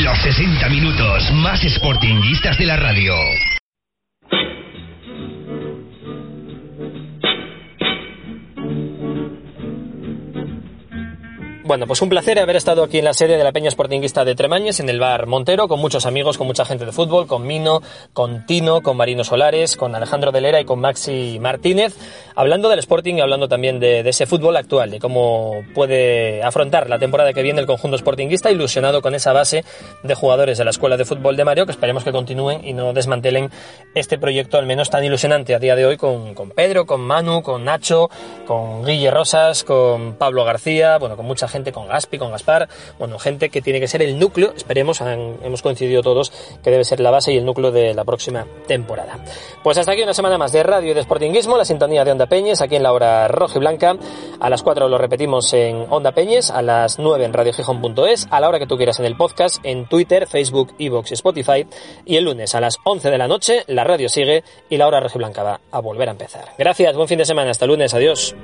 Speaker 7: Los 60 minutos más sportinguistas de la radio.
Speaker 2: Bueno, pues un placer haber estado aquí en la sede de la Peña Sportinguista de Tremañes, en el bar Montero, con muchos amigos, con mucha gente de fútbol, con Mino, con Tino, con Marino Solares, con Alejandro Delera y con Maxi Martínez, hablando del Sporting y hablando también de, ese fútbol actual, de cómo puede afrontar la temporada que viene el conjunto Sportinguista, ilusionado con esa base de jugadores de la Escuela de Fútbol de Mario, que esperemos que continúen y no desmantelen este proyecto al menos tan ilusionante a día de hoy con, con Pedro, con Manu, con Nacho, con Guille Rosas, con Pablo García, bueno, con mucha gente, con Gaspi, con Gaspar, bueno, gente que tiene que ser el núcleo, esperemos, hemos coincidido todos que debe ser la base y el núcleo de la próxima temporada. Pues hasta aquí una semana más de radio y de Sportinguismo, la sintonía de Onda Peñes, aquí en la hora roja blanca. A las 4 lo repetimos en Onda Peñes, a las 9 en radiogijón.es, a la hora que tú quieras en el podcast, en Twitter, Facebook, Evox y Spotify. Y el lunes a las 11 de la noche, la radio sigue y la hora roja y blanca va a volver a empezar. Gracias, buen fin de semana, hasta lunes, adiós.